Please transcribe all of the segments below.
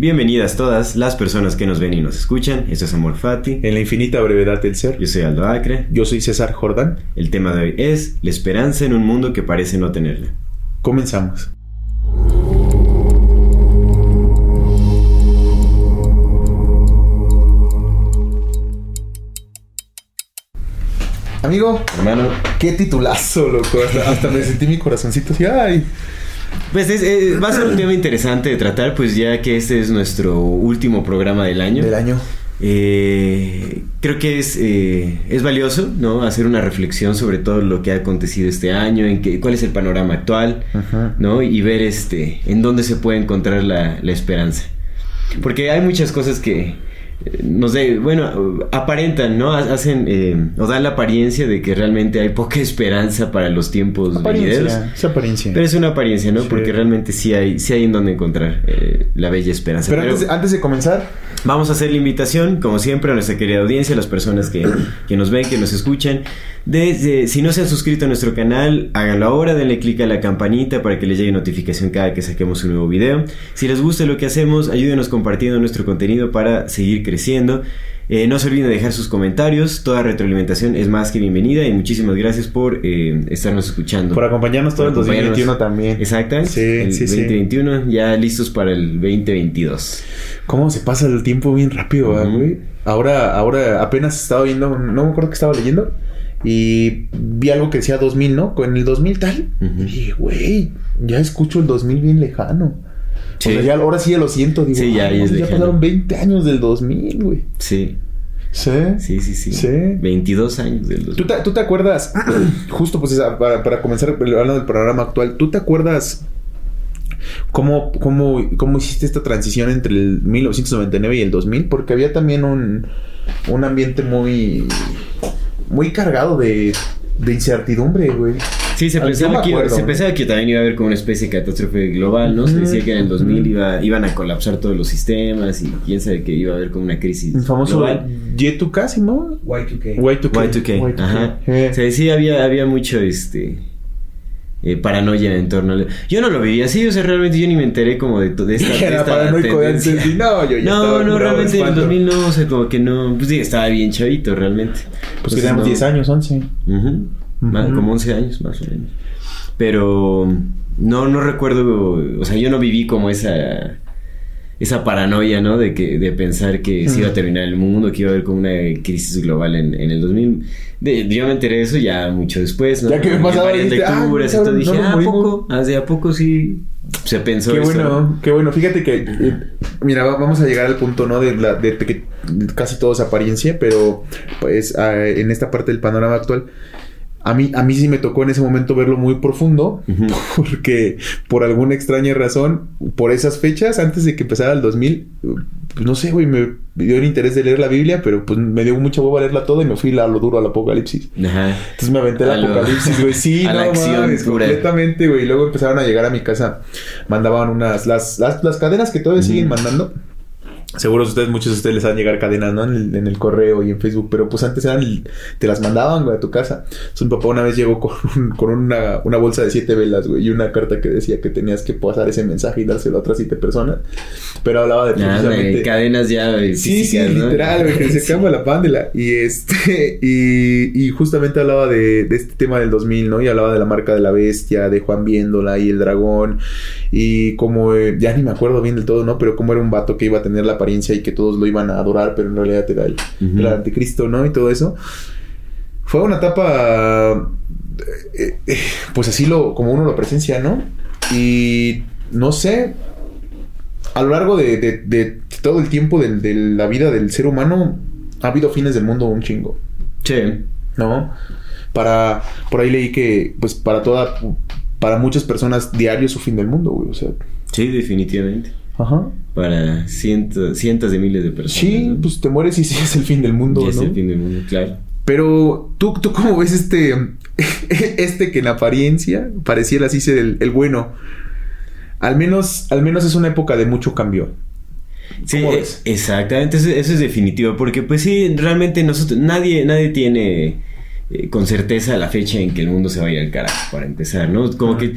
Bienvenidas todas las personas que nos ven y nos escuchan. Esto es Amor Fati. En la infinita brevedad del ser. Yo soy Aldo Acre. Yo soy César Jordán. El tema de hoy es la esperanza en un mundo que parece no tenerla. Comenzamos. Amigo, Hermano, qué titulazo, loco. Hasta, hasta me sentí mi corazoncito así. Ay. Pues es- eh, va a ser un tema interesante de tratar, pues ya que este es nuestro último programa del año. Del año. Eh, creo que es, eh, es valioso, ¿no? Hacer una reflexión sobre todo lo que ha acontecido este año, en qué, cuál es el panorama actual, Ajá. ¿no? Y ver este, en dónde se puede encontrar la, la esperanza. Porque hay muchas cosas que nos de, bueno, aparentan, ¿no? Ha- Hacen eh, o dan la apariencia de que realmente hay poca esperanza para los tiempos venideros. Apariencia. Esa apariencia. Pero es una apariencia, ¿no? Sí. Porque realmente sí hay, sí hay en dónde encontrar eh, la bella esperanza. Pero Pero- antes, antes de comenzar, Vamos a hacer la invitación, como siempre, a nuestra querida audiencia, a las personas que, que nos ven, que nos escuchan. De, de- si no se han suscrito a nuestro canal, háganlo ahora, denle clic a la campanita para que les llegue notificación cada que saquemos un nuevo video. Si les gusta lo que hacemos, ayúdenos compartiendo nuestro contenido para seguir creciendo. Eh, no se olviden de dejar sus comentarios, toda retroalimentación es más que bienvenida y muchísimas gracias por eh, estarnos escuchando. por acompañarnos todo el Por acompañarnos. 2021 también. Exactamente. Sí, el sí, sí. 2021, ya listos para el 2022. ¿Cómo se pasa el tiempo bien rápido, ¿verdad, Ujú. güey? Ahora, ahora apenas estaba viendo, no me acuerdo que estaba leyendo. Y vi algo que decía 2000, ¿no? Con el 2000 tal. Ujú. Y dije, güey, ya escucho el 2000 bien lejano. Sí. O sea, ya, ahora sí ya lo siento. Digo, Sí, ya, "Ay, ya es ya lejano". pasaron 20 años del 2000, güey. Sí. Sí. Sí, sí, sí. Sí. 22 años del ¿Tú 2000. te, tú te acuerdas, justo pues para, para comenzar hablando del programa actual, ¿tú te acuerdas cómo, cómo, cómo hiciste esta transición entre el 1999 y el 2000? Porque había también un, un ambiente muy, muy cargado de, de incertidumbre, güey. Sí, se me pensaba, que, acuerdo, se pensaba que también iba a haber como una especie de catástrofe global, ¿no? Se decía que en el 2000 ujú. iba, iban a colapsar todos los sistemas y quién sabe que iba a haber como una crisis El famoso global. Y2K, casi, ¿no? Y2K. Y2K. Y2K, ajá. Eh. Se decía, había, había mucho, este... eh, paranoia en torno al... Yo no lo viví así, o sea, realmente yo ni me enteré como de, de esta, de Era esta paranoico de antes. tendencia. y No, yo ya No, no, realmente en el espanto. 2000 no, o sea, como que no... Pues sí, estaba bien chavito, realmente. Pues que teníamos no- 10 años, 11. Ujú. Más- Ujú. Como 11 años más o menos. Pero no, no recuerdo, o sea, yo no viví como esa esa paranoia, ¿no? De que de pensar que se iba a terminar el mundo, que iba a haber como una crisis global en, en el 2000. De- yo me enteré de eso ya mucho después, ¿no? Ya que me pasaba, varias "Ah, lecturas y todo. Dije, no ah, ¿a morimos". poco? ¿Hace a poco sí se pensó Qué eso? bueno, qué bueno. Fíjate que, eh, mira, va- vamos a llegar al punto, ¿no? De, la, de que casi todo es apariencia, pero pues ah, en esta parte del panorama actual, a mí, a mí sí me tocó en ese momento verlo muy profundo, porque por alguna extraña razón, por esas fechas, antes de que empezara el 2000, pues no sé, güey, me dio el interés de leer la Biblia, pero pues me dio mucha hueva leerla toda y me fui a lo duro al apocalipsis. Ajá. Entonces me aventé el apocalipsis, güey. Sí, a no la acción mames, pura. completamente, güey. Y luego empezaron a llegar a mi casa. Mandaban unas... Las, las, las cadenas que todavía siguen mandando. Seguro ustedes, muchos de ustedes les van a llegar cadenas, ¿no? En el, en el correo y en Facebook. Pero pues antes eran... Te las mandaban, güey, a tu casa. Entonces mi papá una vez llegó con, un- con una, una bolsa de siete velas, güey. Y una carta que decía que tenías que pasar ese mensaje y dárselo a otras siete personas. Pero hablaba de de precisamente... cadenas ya eh, Sí, sí, ¿no? literal, güey, que se Sí. acaba la pándela. Y este, y, y justamente hablaba de, de este tema del 2000, ¿no? Y hablaba de la marca de la bestia, de Juan Viéndola y el dragón. Y como, eh, ya ni me acuerdo bien del todo, ¿no? Pero como era un vato que iba a tener la apariencia y que todos lo iban a adorar, pero en realidad era el, anticristo, ¿no? Y todo eso. Fue una etapa, eh, eh, pues así lo, como uno lo presencia, ¿no? Y no sé, a lo largo de, de- de todo el tiempo del- de, la vida del ser humano, ha habido fines del mundo un chingo, Sí. ¿no? Para, por ahí leí que, pues para toda, para muchas personas diario es su fin del mundo, güey. O sea, Sí, definitivamente. Ajá. Para cientos, cientos de miles de personas. Sí, ¿no? pues te mueres y sí es el fin del mundo, Ya es ¿no? el fin del mundo, claro. Pero tú, tú cómo ves este, este que en apariencia pareciera así ser el, el bueno. Al menos, al menos es una época de mucho cambio. Sí, ¿Cómo eh, ves? exactamente, eso, eso es definitivo, porque pues sí, realmente nosotros, nadie, nadie tiene eh, con certeza la fecha en que el mundo se va a ir al carajo, para empezar, ¿no? Como que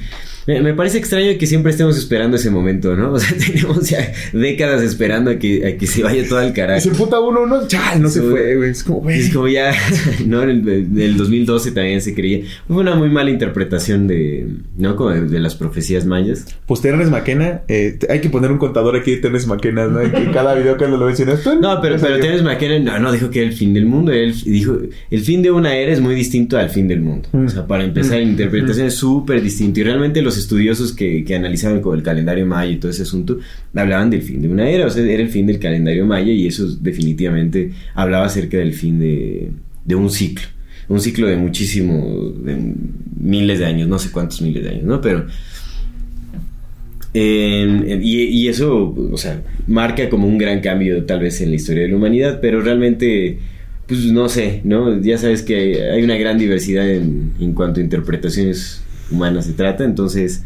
me, me parece extraño que siempre estemos esperando ese momento, ¿no? O sea, tenemos ya décadas esperando a que, a que se vaya todo al carajo. se puta uno, no, ya, no se fue, güey. Es como, güey. Es como ya, ¿no? En el, en el 2012 también se creía. Fue una muy mala interpretación de, ¿no? Como de, de las profecías mayas. Pues Terrence McKenna, eh, hay que poner un contador aquí de Terrence McKenna, ¿no? En cada video que lo mencionas. ¡pum! No, pero, pero salió. Terence McKenna no, no dijo que era el fin del mundo. Él dijo, el fin de una era es muy distinto al fin del mundo. Mm. O sea, para empezar, Mm. la interpretación es súper distinto. Y realmente los estudiosos que, que analizaban con el calendario maya y todo ese asunto, hablaban del fin de una era. O sea, era el fin del calendario maya y eso definitivamente hablaba acerca del fin de, de un ciclo. Un ciclo de muchísimo, miles de años, no sé cuántos miles de años, ¿no? Pero... Y, eso, o sea, marca como un gran cambio tal vez en la historia de la humanidad, pero realmente, pues no sé, ¿no? Ya sabes que hay, hay una gran diversidad en, en cuanto a interpretaciones humanas se trata, entonces,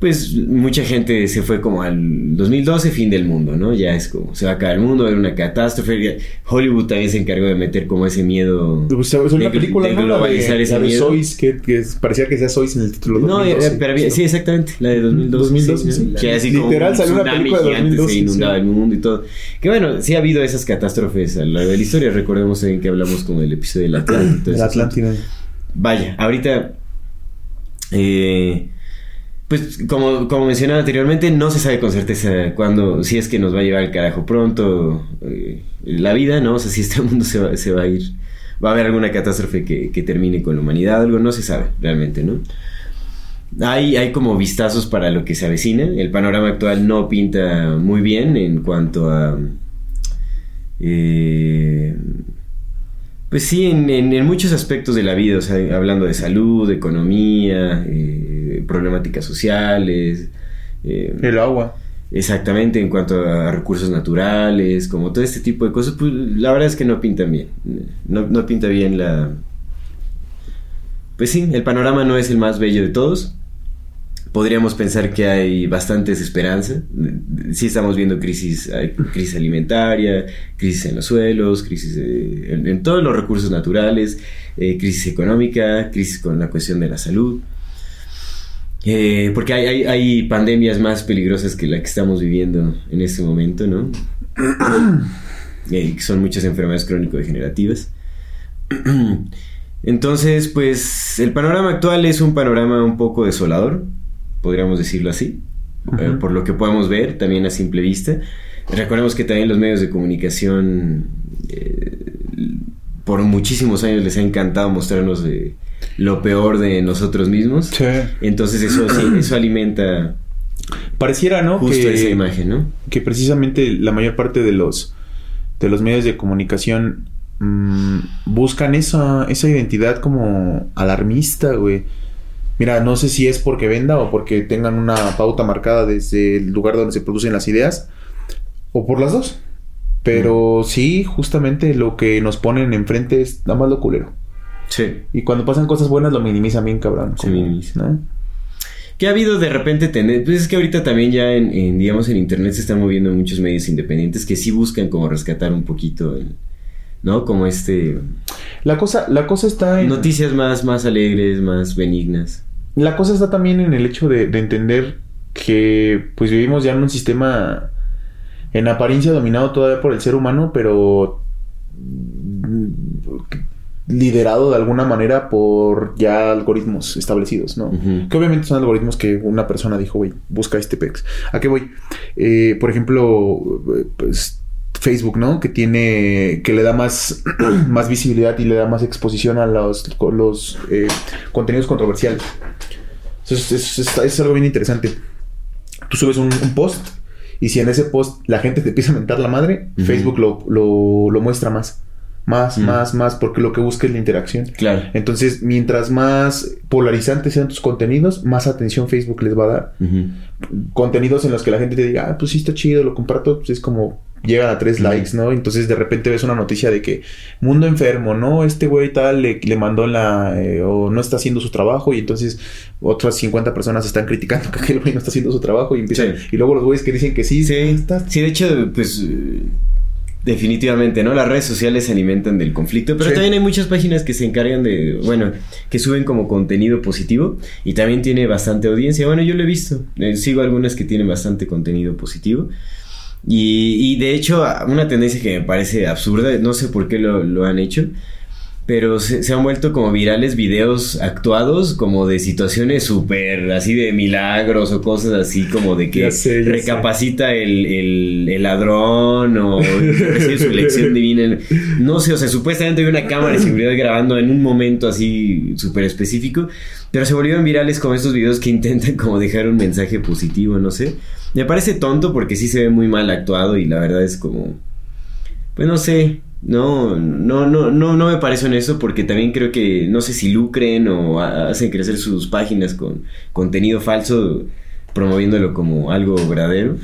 pues mucha gente se fue como al 2012, fin del mundo, ¿no? Ya es como, se va a acabar el mundo, va a haber una catástrofe. Hollywood también se encargó de meter como ese miedo. Pues, es una de- película, de ¿no? La de, globalizar ese la de miedo. Sois, que, parecía que sea Sois en el título. No, 2012. eh, pero sí, exactamente, la de 2012. 2012, ¿no? sí. Que así como Literal salió una película de gigante 2012, se inundaba sí. el mundo y todo. Que bueno, sí ha habido esas catástrofes a lo largo de la historia. Recordemos en que hablamos como del episodio del Atlántico. y todo El ese Atlántida. Vaya, ahorita. Eh, pues como, como mencionaba anteriormente, no se sabe con certeza cuándo, si es que nos va a llevar el carajo pronto eh, la vida, ¿no? O sea, si este mundo se va, se va a ir, va a haber alguna catástrofe que, que termine con la humanidad, algo no se sabe realmente, ¿no? Hay, hay como vistazos para lo que se avecina. El panorama actual no pinta muy bien en cuanto a. eh, pues sí, en, en- en muchos aspectos de la vida, o sea, hablando de salud, de economía, eh, problemáticas sociales. eh, El agua. Exactamente, en cuanto a recursos naturales, como todo este tipo de cosas, pues la verdad es que no pintan bien. No, no pinta bien la... Pues sí, el panorama no es el más bello de todos. Podríamos pensar que hay bastantes esperanzas. Sí estamos viendo crisis, hay crisis alimentaria, crisis en los suelos, crisis eh, en, en todos los recursos naturales, eh, crisis económica, crisis con la cuestión de la salud. Eh, porque hay, hay, hay pandemias más peligrosas que la que estamos viviendo en este momento, ¿no? Eh, son muchas enfermedades crónico-degenerativas. Entonces, pues el panorama actual es un panorama un poco desolador, podríamos decirlo así, eh, por lo que podemos ver también a simple vista. Recordemos que también los medios de comunicación eh, por muchísimos años les ha encantado mostrarnos eh, lo peor de nosotros mismos. Sí. Entonces eso sí, eso alimenta Pareciera, ¿no? justo que, esa imagen, ¿no? que precisamente la mayor parte de los de los medios de comunicación mm, buscan esa, esa identidad como alarmista, güey. Mira, no sé si es porque venda o porque tengan una pauta marcada desde el lugar donde se producen las ideas o por las dos. Pero sí, justamente lo que nos ponen enfrente es nada más lo culero. Sí. Y cuando pasan cosas buenas lo minimizan bien, cabrón. Se minimiza. ¿no? Que ha habido de repente tener, pues es que ahorita también ya en, en, digamos en internet se están moviendo muchos medios independientes que sí buscan como rescatar un poquito el, ¿no? Como este La cosa, la cosa está en... noticias más más alegres, más benignas. La cosa está también en el hecho de, de entender que pues vivimos ya en un sistema en apariencia dominado todavía por el ser humano, pero mm, liderado de alguna manera por ya algoritmos establecidos, ¿no? Que obviamente son algoritmos que una persona dijo, güey, busca este pex. ¿A qué voy? Eh, por ejemplo, pues Facebook, ¿no? Que tiene, que le da más, más visibilidad y le da más exposición a los, los eh, contenidos controversiales. Eso es, es- algo bien interesante. Tú subes un, un post y si en ese post la gente te empieza a mentar la madre. Facebook lo, lo, lo muestra más. más, más, más, porque lo que busca es la interacción. Claro. Entonces, mientras más polarizantes sean tus contenidos, más atención Facebook les va a dar. Contenidos en los que la gente te diga, ah, pues sí está chido, lo comparto, pues es como llegan a tres likes, ¿no? Entonces de repente ves una noticia de que mundo enfermo, ¿no? Este güey tal le, le mandó la eh, o no está haciendo su trabajo y entonces otras 50 personas están criticando que aquel güey no está haciendo su trabajo y empiezan Sí. y luego los güeyes que dicen que sí, Sí, está sí, de hecho, pues definitivamente, ¿no? Las redes sociales se alimentan del conflicto, pero Sí. también hay muchas páginas que se encargan de, bueno, que suben como contenido positivo y también tiene bastante audiencia. Bueno, yo lo he visto, eh, sigo algunas que tienen bastante contenido positivo. Y, y de hecho, una tendencia que me parece absurda, no sé por qué lo, lo han hecho, pero se, se han vuelto como virales videos actuados como de situaciones súper así de milagros o cosas así como de que Ya sé, ya recapacita el, el- el ladrón o recibe su lección divina. No sé, o sea, supuestamente hay una cámara de seguridad grabando en un momento así súper específico, pero se volvieron virales como estos videos que intentan como dejar un mensaje positivo, no sé. Me parece tonto porque sí se ve muy mal actuado y la verdad es como... Pues no sé, no, no, no, no, no me parece honesto porque también creo que no sé si lucren o ha- hacen crecer sus páginas con contenido falso promoviéndolo como algo verdadero.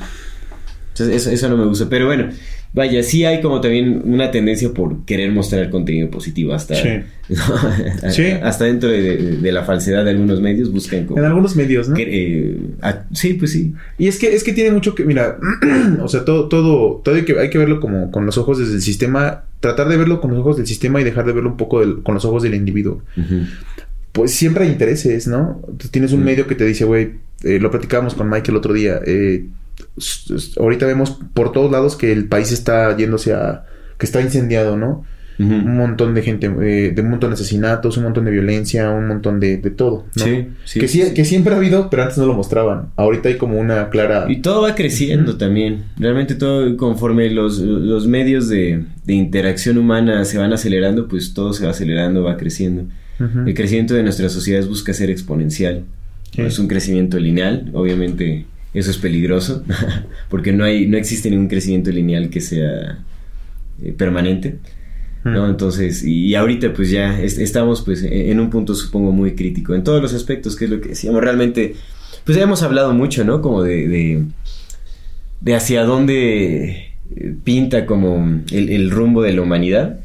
Entonces eso, eso no me gusta. Pero bueno, vaya, sí hay como también una tendencia por querer mostrar contenido positivo hasta, Sí. ¿no? Sí. hasta dentro de, de- de la falsedad de algunos medios buscan como... en algunos medios, ¿no? que, eh, ah, sí, pues sí. Y es que, es que tiene mucho que, mira, o sea, todo, todo, todo hay que, hay que verlo como con los ojos desde el sistema, tratar de verlo con los ojos del sistema y dejar de verlo un poco del- con los ojos del individuo. Pues siempre hay intereses, ¿no? Tú tienes un medio que te dice, güey, eh, lo platicábamos con Mike el otro día, eh, ahorita vemos por todos lados que el país está yéndose a, que está incendiado, ¿no? Un montón de gente, eh, de un montón de asesinatos, un montón de violencia, un montón de, de todo, ¿no? Sí, sí, que, sí, sí. que siempre ha habido, pero antes no lo mostraban. Ahorita hay como una clara... Y todo va creciendo también. Realmente todo conforme los, los medios de, de interacción humana se van acelerando, pues todo se va acelerando, va creciendo. El crecimiento de nuestras sociedades busca ser exponencial. Sí. No es un crecimiento lineal, obviamente eso es peligroso, porque no hay, no existe ningún crecimiento lineal que sea eh, permanente. ¿No? Entonces, y, ahorita pues ya es- estamos pues en en un punto supongo muy crítico en todos los aspectos, que es lo que decíamos, realmente, pues ya hemos hablado mucho, ¿no? Como de, de, de hacia dónde eh, pinta como el, el rumbo de la humanidad.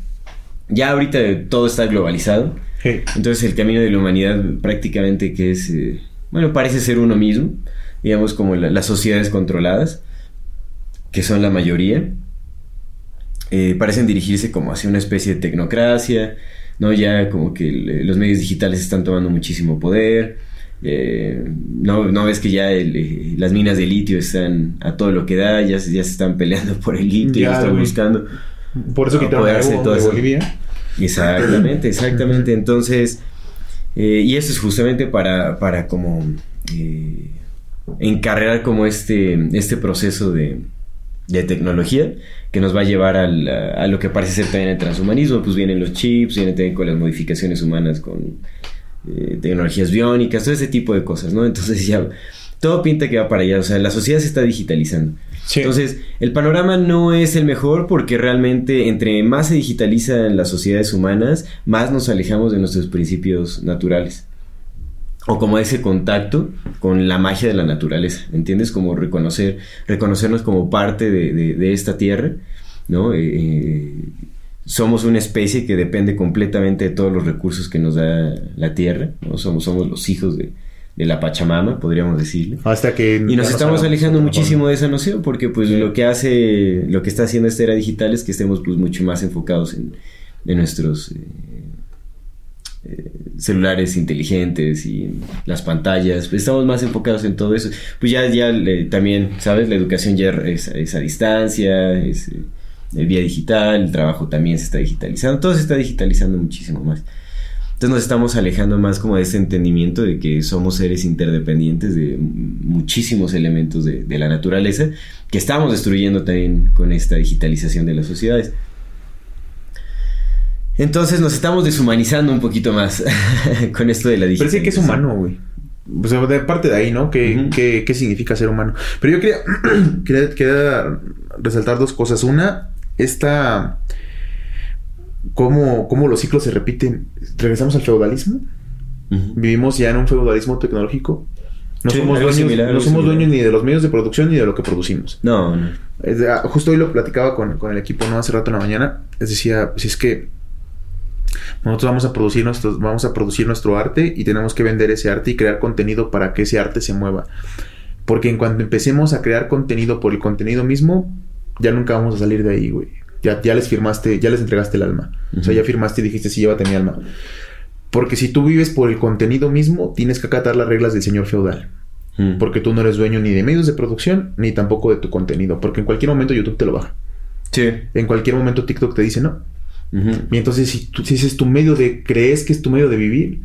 Ya ahorita todo está globalizado, Sí. entonces el camino de la humanidad prácticamente que es, eh, bueno, parece ser uno mismo, digamos como la- las sociedades controladas, que son la mayoría, eh, parecen dirigirse como hacia una especie de tecnocracia, ¿no? Ya como que el- los medios digitales están tomando muchísimo poder, eh, no, no ves que ya el, eh, las minas de litio están a todo lo que da, ya, se- ya se están peleando por el litio, Ya, ya están buscando. Por eso quitaron poder a hacer Evo todo de eso. Bolivia. Exactamente, exactamente. Entonces, eh, y eso es justamente para, para como eh, encarrerar como este, este proceso de, de tecnología que nos va a llevar al- a, a lo que parece ser también el transhumanismo. Pues vienen los chips, vienen también con las modificaciones humanas, con eh, tecnologías biónicas, todo ese tipo de cosas, ¿no? Entonces ya todo pinta que va para allá. O sea, la sociedad se está digitalizando. Sí. Entonces, el panorama no es el mejor porque realmente entre más se digitalizan las sociedades humanas, más nos alejamos de nuestros principios naturales. O como ese contacto con la magia de la naturaleza, ¿entiendes? Como reconocer, reconocernos como parte de, de- de esta tierra, ¿no? Eh, somos una especie que depende completamente de todos los recursos que nos da la tierra, ¿no? Somos, somos los hijos de, de la Pachamama, podríamos decirle. Hasta que... Y nos estamos alejando muchísimo de esa noción, porque pues lo que hace, lo que está haciendo esta era digital es que estemos pues mucho más enfocados en, en nuestros eh, eh, celulares inteligentes y las pantallas, pues estamos más enfocados en todo eso. Pues ya, ya le- también, ¿sabes? La educación ya es, es a distancia, es eh, el vía digital, el trabajo también se está digitalizando, todo se está digitalizando muchísimo más. Entonces nos estamos alejando más como de ese entendimiento de que somos seres interdependientes de muchísimos elementos de, de la naturaleza que estamos destruyendo también con esta digitalización de las sociedades. Entonces nos estamos deshumanizando un poquito más con esto de la Parece digitalización. que es humano, güey. O sea, de parte de ahí, ¿no? ¿Qué, qué- qué significa ser humano? Pero yo quería, quería, quería resaltar dos cosas. Una, esta... cómo, cómo los ciclos se repiten. Regresamos al feudalismo. Vivimos ya en un feudalismo tecnológico. No Sí, somos, dueños, similar, no algo somos similar. dueños ni de los medios de producción ni de lo que producimos. No, no. Ah, justo hoy lo platicaba con, con el equipo, ¿no? Hace rato en la mañana. Les decía, si es que nosotros vamos a producir nuestro, vamos a producir nuestro arte y tenemos que vender ese arte y crear contenido para que ese arte se mueva. Porque en cuanto empecemos a crear contenido por el contenido mismo, ya nunca vamos a salir de ahí, güey. Ya, ya les firmaste, ya les entregaste el alma. O sea, ya firmaste y dijiste, sí, llévate mi alma. Porque si tú vives por el contenido mismo, tienes que acatar las reglas del señor feudal. Mm. Porque tú no eres dueño ni de medios de producción, ni tampoco de tu contenido. Porque en cualquier momento YouTube te lo baja. Sí. En cualquier momento TikTok te dice no. Ujú. Y entonces si, tú, si ese es tu medio de... Crees que es tu medio de vivir,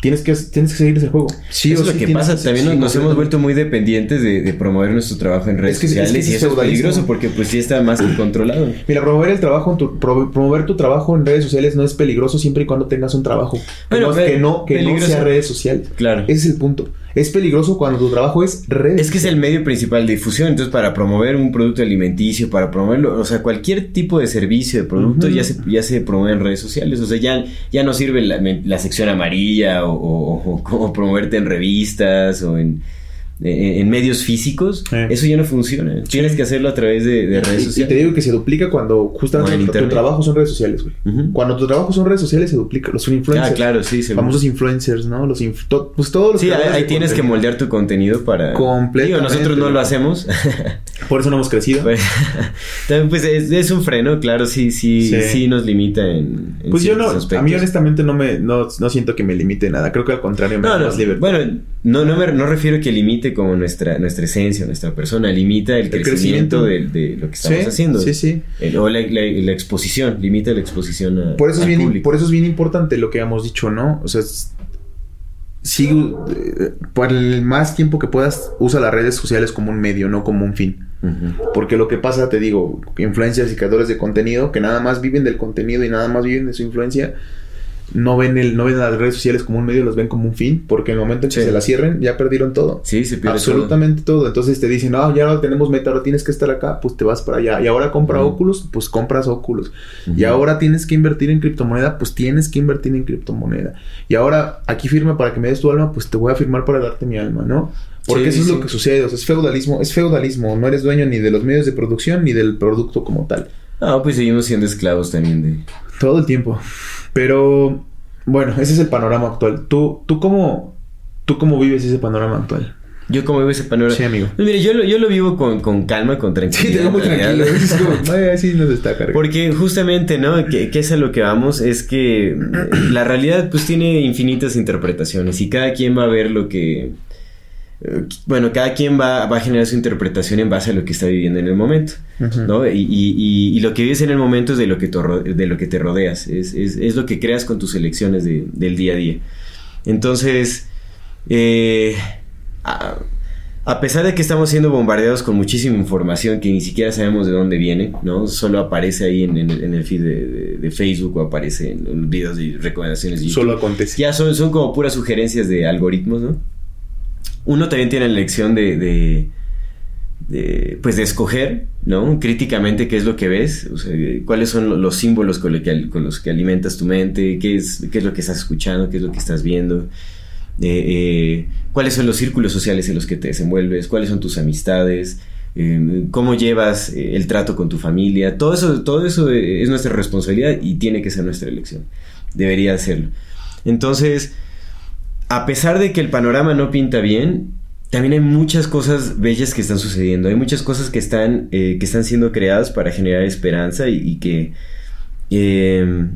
tienes que, tienes que seguir ese juego. Sí Eso es lo sí que pasa. que- También sí, nos, nos hemos vuelto muy dependientes de, de promover nuestro trabajo en redes Es que- es que sociales y eso es peligroso porque pues sí está más que controlado. Mira, promover el trabajo, tu- pro- promover tu trabajo en redes sociales no es peligroso siempre y cuando tengas un trabajo. Que Bueno, no, pe- que no, que no sea redes sociales. Claro. Ese es el punto. Es peligroso cuando tu trabajo es redes. Es que es el medio principal de difusión, entonces para promover un producto alimenticio, para promoverlo, o sea, cualquier tipo de servicio, de producto, ya, se, ya se promueve en redes sociales, o sea, ya, ya no sirve la, la sección amarilla o, o- o como promoverte en revistas o en, en- en medios físicos, eso ya no funciona, tienes que hacerlo a través de, de redes Y- y, sociales. te digo que se duplica cuando justamente en tu, internet. trabajo son redes sociales, güey. Cuando tu trabajo son redes sociales se duplica. Los influencers. Ah, claro, sí, seguro. famosos influencers, ¿no? Los inf- to- pues todos los Sí, ahí, tienes que moldear tu contenido para... Completamente. Digo, nosotros no lo hacemos. Por eso no hemos crecido. Pues, también, pues es, es un freno, claro, sí, sí, sí, Sí. nos limita en, en Pues yo no, a mí honestamente no me, no, no siento que me limite nada. Creo que al contrario me No, da no, más libertad. bueno, no, no me no refiero que limite como nuestra, nuestra esencia, nuestra persona, limita el, El crecimiento, crecimiento. de, de lo que estamos sí, haciendo. Sí, sí. El- o la, la- la exposición, limita la exposición a, Por eso, es bien, público. por eso es bien importante lo que hemos dicho, ¿no? O sea, es- sigue, eh, por el más tiempo que puedas, usa las redes sociales como un medio, no como un fin. Porque lo que pasa, te digo, influencers y creadores de contenido que nada más viven del contenido y nada más viven de su influencia, no ven el, no ven las redes sociales como un medio, los ven como un fin, porque en el momento en que Sí. se la cierren, ya perdieron todo. Sí, se pierde Absolutamente todo. Entonces te dicen, no, ya no tenemos meta, ahora tienes que estar acá, pues te vas para allá. Y ahora compra Ujú. Oculus, pues compras Oculus. Ujú. Y ahora tienes que invertir en criptomoneda, pues tienes que invertir en criptomoneda. Y ahora aquí firma para que me des tu alma, pues te voy a firmar para darte mi alma, ¿no? Porque Sí, eso es sí. lo que sucede, o sea, es feudalismo, es feudalismo, no eres dueño ni de los medios de producción ni del producto como tal. todo. No, pues seguimos siendo esclavos también de... Todo el tiempo. Pero bueno, ese es el panorama actual. ¿Tú, tú cómo tú cómo vives ese panorama actual? Yo como veo ese panorama... Sí, amigo. Mire, yo lo, yo lo vivo con, con calma, con Sí, tranquilidad. te veo muy tranquilo. Es como, "Ay, así nos destaca. Porque justamente, ¿no? Que, que es a lo que vamos, es que eh, la realidad pues tiene infinitas interpretaciones y cada quien va a ver lo que... Bueno, cada quien va, va a generar su interpretación en base a lo que está viviendo en el momento. ¿no? Y, y- y- y lo que vives en el momento es de lo que, te de lo que te rodeas, es, es- es lo que creas con tus elecciones de- del día a día. Entonces, eh, a, a pesar de que estamos siendo bombardeados con muchísima información que ni siquiera sabemos de dónde viene, ¿no? Solo aparece ahí en, en el, en el feed de, de- de Facebook o aparece en, en videos de recomendaciones de YouTube. Solo acontece. Ya son, son como puras sugerencias de algoritmos, ¿no? Uno también tiene la elección de, de, pues de escoger, ¿no? Críticamente qué es lo que ves, cuáles son lo- los símbolos con, los que alimentas tu mente, qué es, qué es lo que estás escuchando, qué es lo que estás viendo, eh, eh, cuáles son los círculos sociales en los que te desenvuelves, cuáles son tus amistades, eh, cómo llevas eh, el trato con tu familia, todo eso, todo eso es nuestra responsabilidad y tiene que ser nuestra elección, debería hacerlo. Entonces, a pesar de que el panorama no pinta bien, también hay muchas cosas bellas que están sucediendo. Hay muchas cosas que están, eh, que están siendo creadas para generar esperanza y, que eh,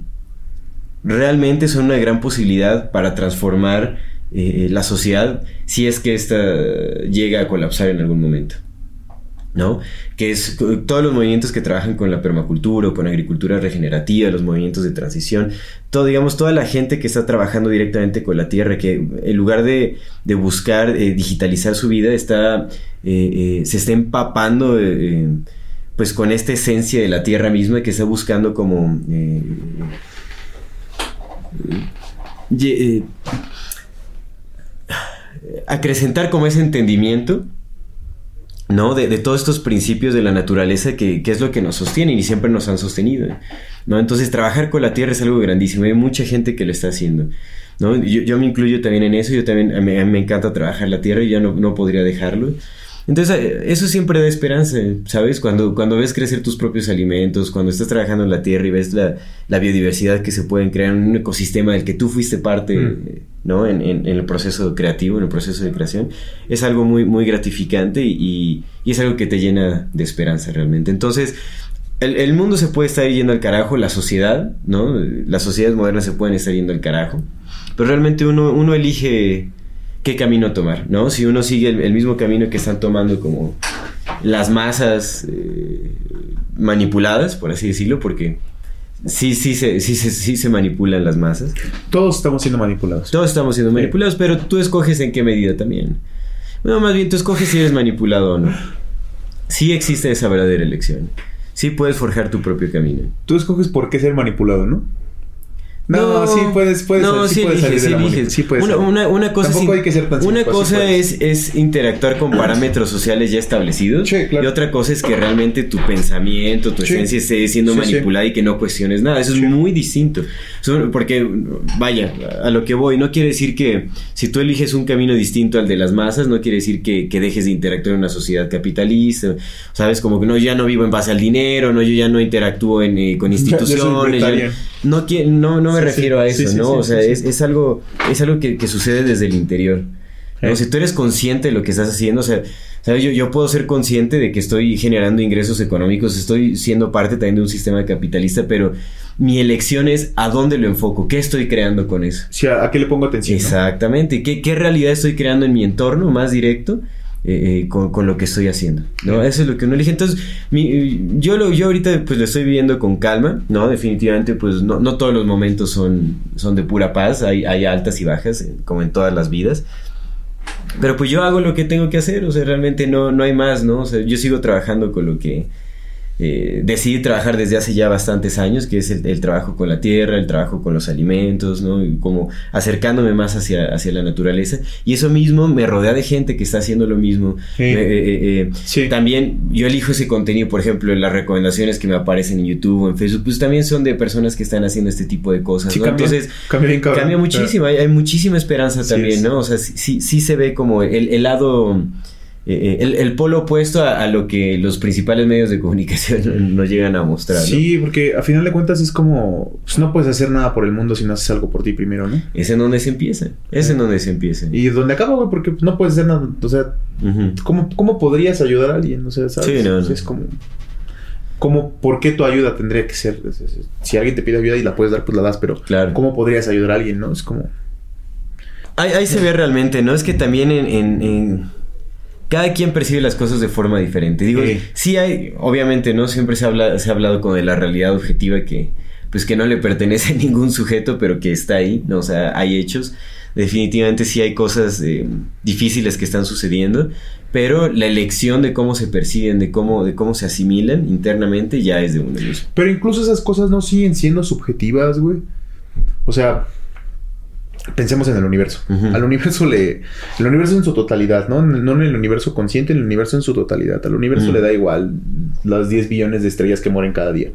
realmente son una gran posibilidad para transformar eh, la sociedad si es que ésta llega a colapsar en algún momento. ¿No? Que es co- todos los movimientos que trabajan con la permacultura o con agricultura regenerativa, los movimientos de transición, todo, digamos, toda la gente que está trabajando directamente con la tierra, que en lugar de, de buscar eh, digitalizar su vida, está, eh, eh, se está empapando, eh, eh, pues, con esta esencia de la tierra misma que está buscando como... eh, eh, acrecentar como ese entendimiento ¿no? De, de, todos estos principios de la naturaleza que, es lo que nos sostienen y siempre nos han sostenido, ¿no? Entonces trabajar con la tierra es algo grandísimo, hay mucha gente que lo está haciendo, ¿no? Yo, yo me incluyo también en eso, yo también me, encanta trabajar la tierra y ya no, no podría dejarlo. Entonces, eso siempre da esperanza, ¿sabes? Cuando, cuando ves crecer tus propios alimentos, cuando estás trabajando en la tierra y ves la, la biodiversidad que se puede crear en un ecosistema del que tú fuiste parte, mm. ¿no? En, en, en, el proceso creativo, en el proceso de creación, es algo muy, muy gratificante y, y es algo que te llena de esperanza realmente. Entonces, el, el, mundo se puede estar yendo al carajo, la sociedad, ¿no? Las sociedades modernas se pueden estar yendo al carajo, pero realmente uno, uno elige qué camino tomar, ¿no? Si uno sigue el, el mismo camino que están tomando como las masas eh, manipuladas, por así decirlo, porque sí, sí, se, sí, sí, sí se manipulan las masas. Todos estamos siendo manipulados. Todos estamos siendo manipulados, sí. pero tú escoges en qué medida también. Bueno, más bien tú escoges si eres manipulado o no. Sí existe esa verdadera elección. Sí puedes forjar tu propio camino. Tú escoges por qué ser manipulado, ¿no? No, no, sí puedes, puedes, no, sí sí puedes eliges, salir de sí la eliges. moni- sí puedes una, salir. una, una cosa, Tampoco es, hay que ser tan una cosa es, es interactuar con parámetros sociales ya establecidos Sí, claro. y otra cosa es que realmente tu pensamiento, tu esencia esté siendo manipulada y que no cuestiones nada. Eso es muy distinto. Porque, vaya, a lo que voy, no quiere decir que si tú eliges un camino distinto al de las masas, no quiere decir que, que dejes de interactuar en una sociedad capitalista. ¿Sabes? Como que no, ya no vivo en base al dinero, no, yo ya no interactúo en, eh, con soy instituciones. ya- no, no me refiero a eso, ¿no? o sea, es, es algo, es algo que, que sucede desde el interior. ¿no? Si tú eres consciente de lo que estás haciendo, o sea, ¿sabes? Yo, yo puedo ser consciente de que estoy generando ingresos económicos, estoy siendo parte también de un sistema capitalista, pero mi elección es a dónde lo enfoco, qué estoy creando con eso. Sí, ¿a, a qué le pongo atención? Exactamente, ¿Qué, ¿qué realidad estoy creando en mi entorno más directo? Eh, eh, con, con lo que estoy haciendo, ¿no? Eso es lo que uno elige. Entonces, mi- yo, lo, yo ahorita pues lo estoy viviendo con calma, ¿no? Definitivamente, pues no, no todos los momentos son, son de pura paz, hay, hay altas y bajas, eh, como en todas las vidas. Pero pues yo hago lo que tengo que hacer, o sea, realmente no, no hay más, ¿no? O sea, yo sigo trabajando con lo que eh, decidí trabajar desde hace ya bastantes años, que es el, el trabajo con la tierra, el trabajo con los alimentos, ¿no? Y como acercándome más hacia, hacia la naturaleza. Y eso mismo me rodea de gente que está haciendo lo mismo. Sí. Eh, eh, Sí. También yo elijo ese contenido, por ejemplo, las recomendaciones que me aparecen en YouTube o en Facebook, pues también son de personas que están haciendo este tipo de cosas, Sí, ¿no? cambia, Entonces, cambia muchísimo, hay, hay muchísima esperanza también, es. ¿no? O sea, sí, sí, sí se ve como el, el lado, eh, el, el polo opuesto a, a lo que los principales medios de comunicación nos llegan a mostrar, ¿no? Sí, porque a final de cuentas es como... Pues no puedes hacer nada por el mundo si no haces algo por ti primero, ¿no? Es en donde se empieza, es en donde se empieza. Y donde acaba, güey, porque no puedes hacer nada. O sea. ¿cómo, cómo podrías ayudar a alguien? O sea, ¿sabes? Sí, no, no. Es como... ¿Cómo, ¿Por qué tu ayuda tendría que ser? Si alguien te pide ayuda y la puedes dar, pues la das, pero Claro. ¿cómo podrías ayudar a alguien, no? Es como... Ahí, ahí se ve realmente, ¿no? Es que también en, en- en- Cada quien percibe las cosas de forma diferente. Digo, Sí. sí hay, obviamente, ¿no? Siempre se, habla, se ha hablado como de la realidad objetiva que, pues que no le pertenece a ningún sujeto, pero que está ahí, ¿no? O sea, hay hechos. Definitivamente sí hay cosas eh, difíciles que están sucediendo, pero la elección de cómo se perciben, de cómo, de cómo se asimilan internamente, ya es de uno mismo. Pero incluso esas cosas no siguen siendo subjetivas, güey. O sea, pensemos en el universo. Al universo le... El universo en su totalidad, ¿no? No en el universo consciente, en el universo en su totalidad. Al universo le da igual las 10 billones de estrellas que mueren cada día.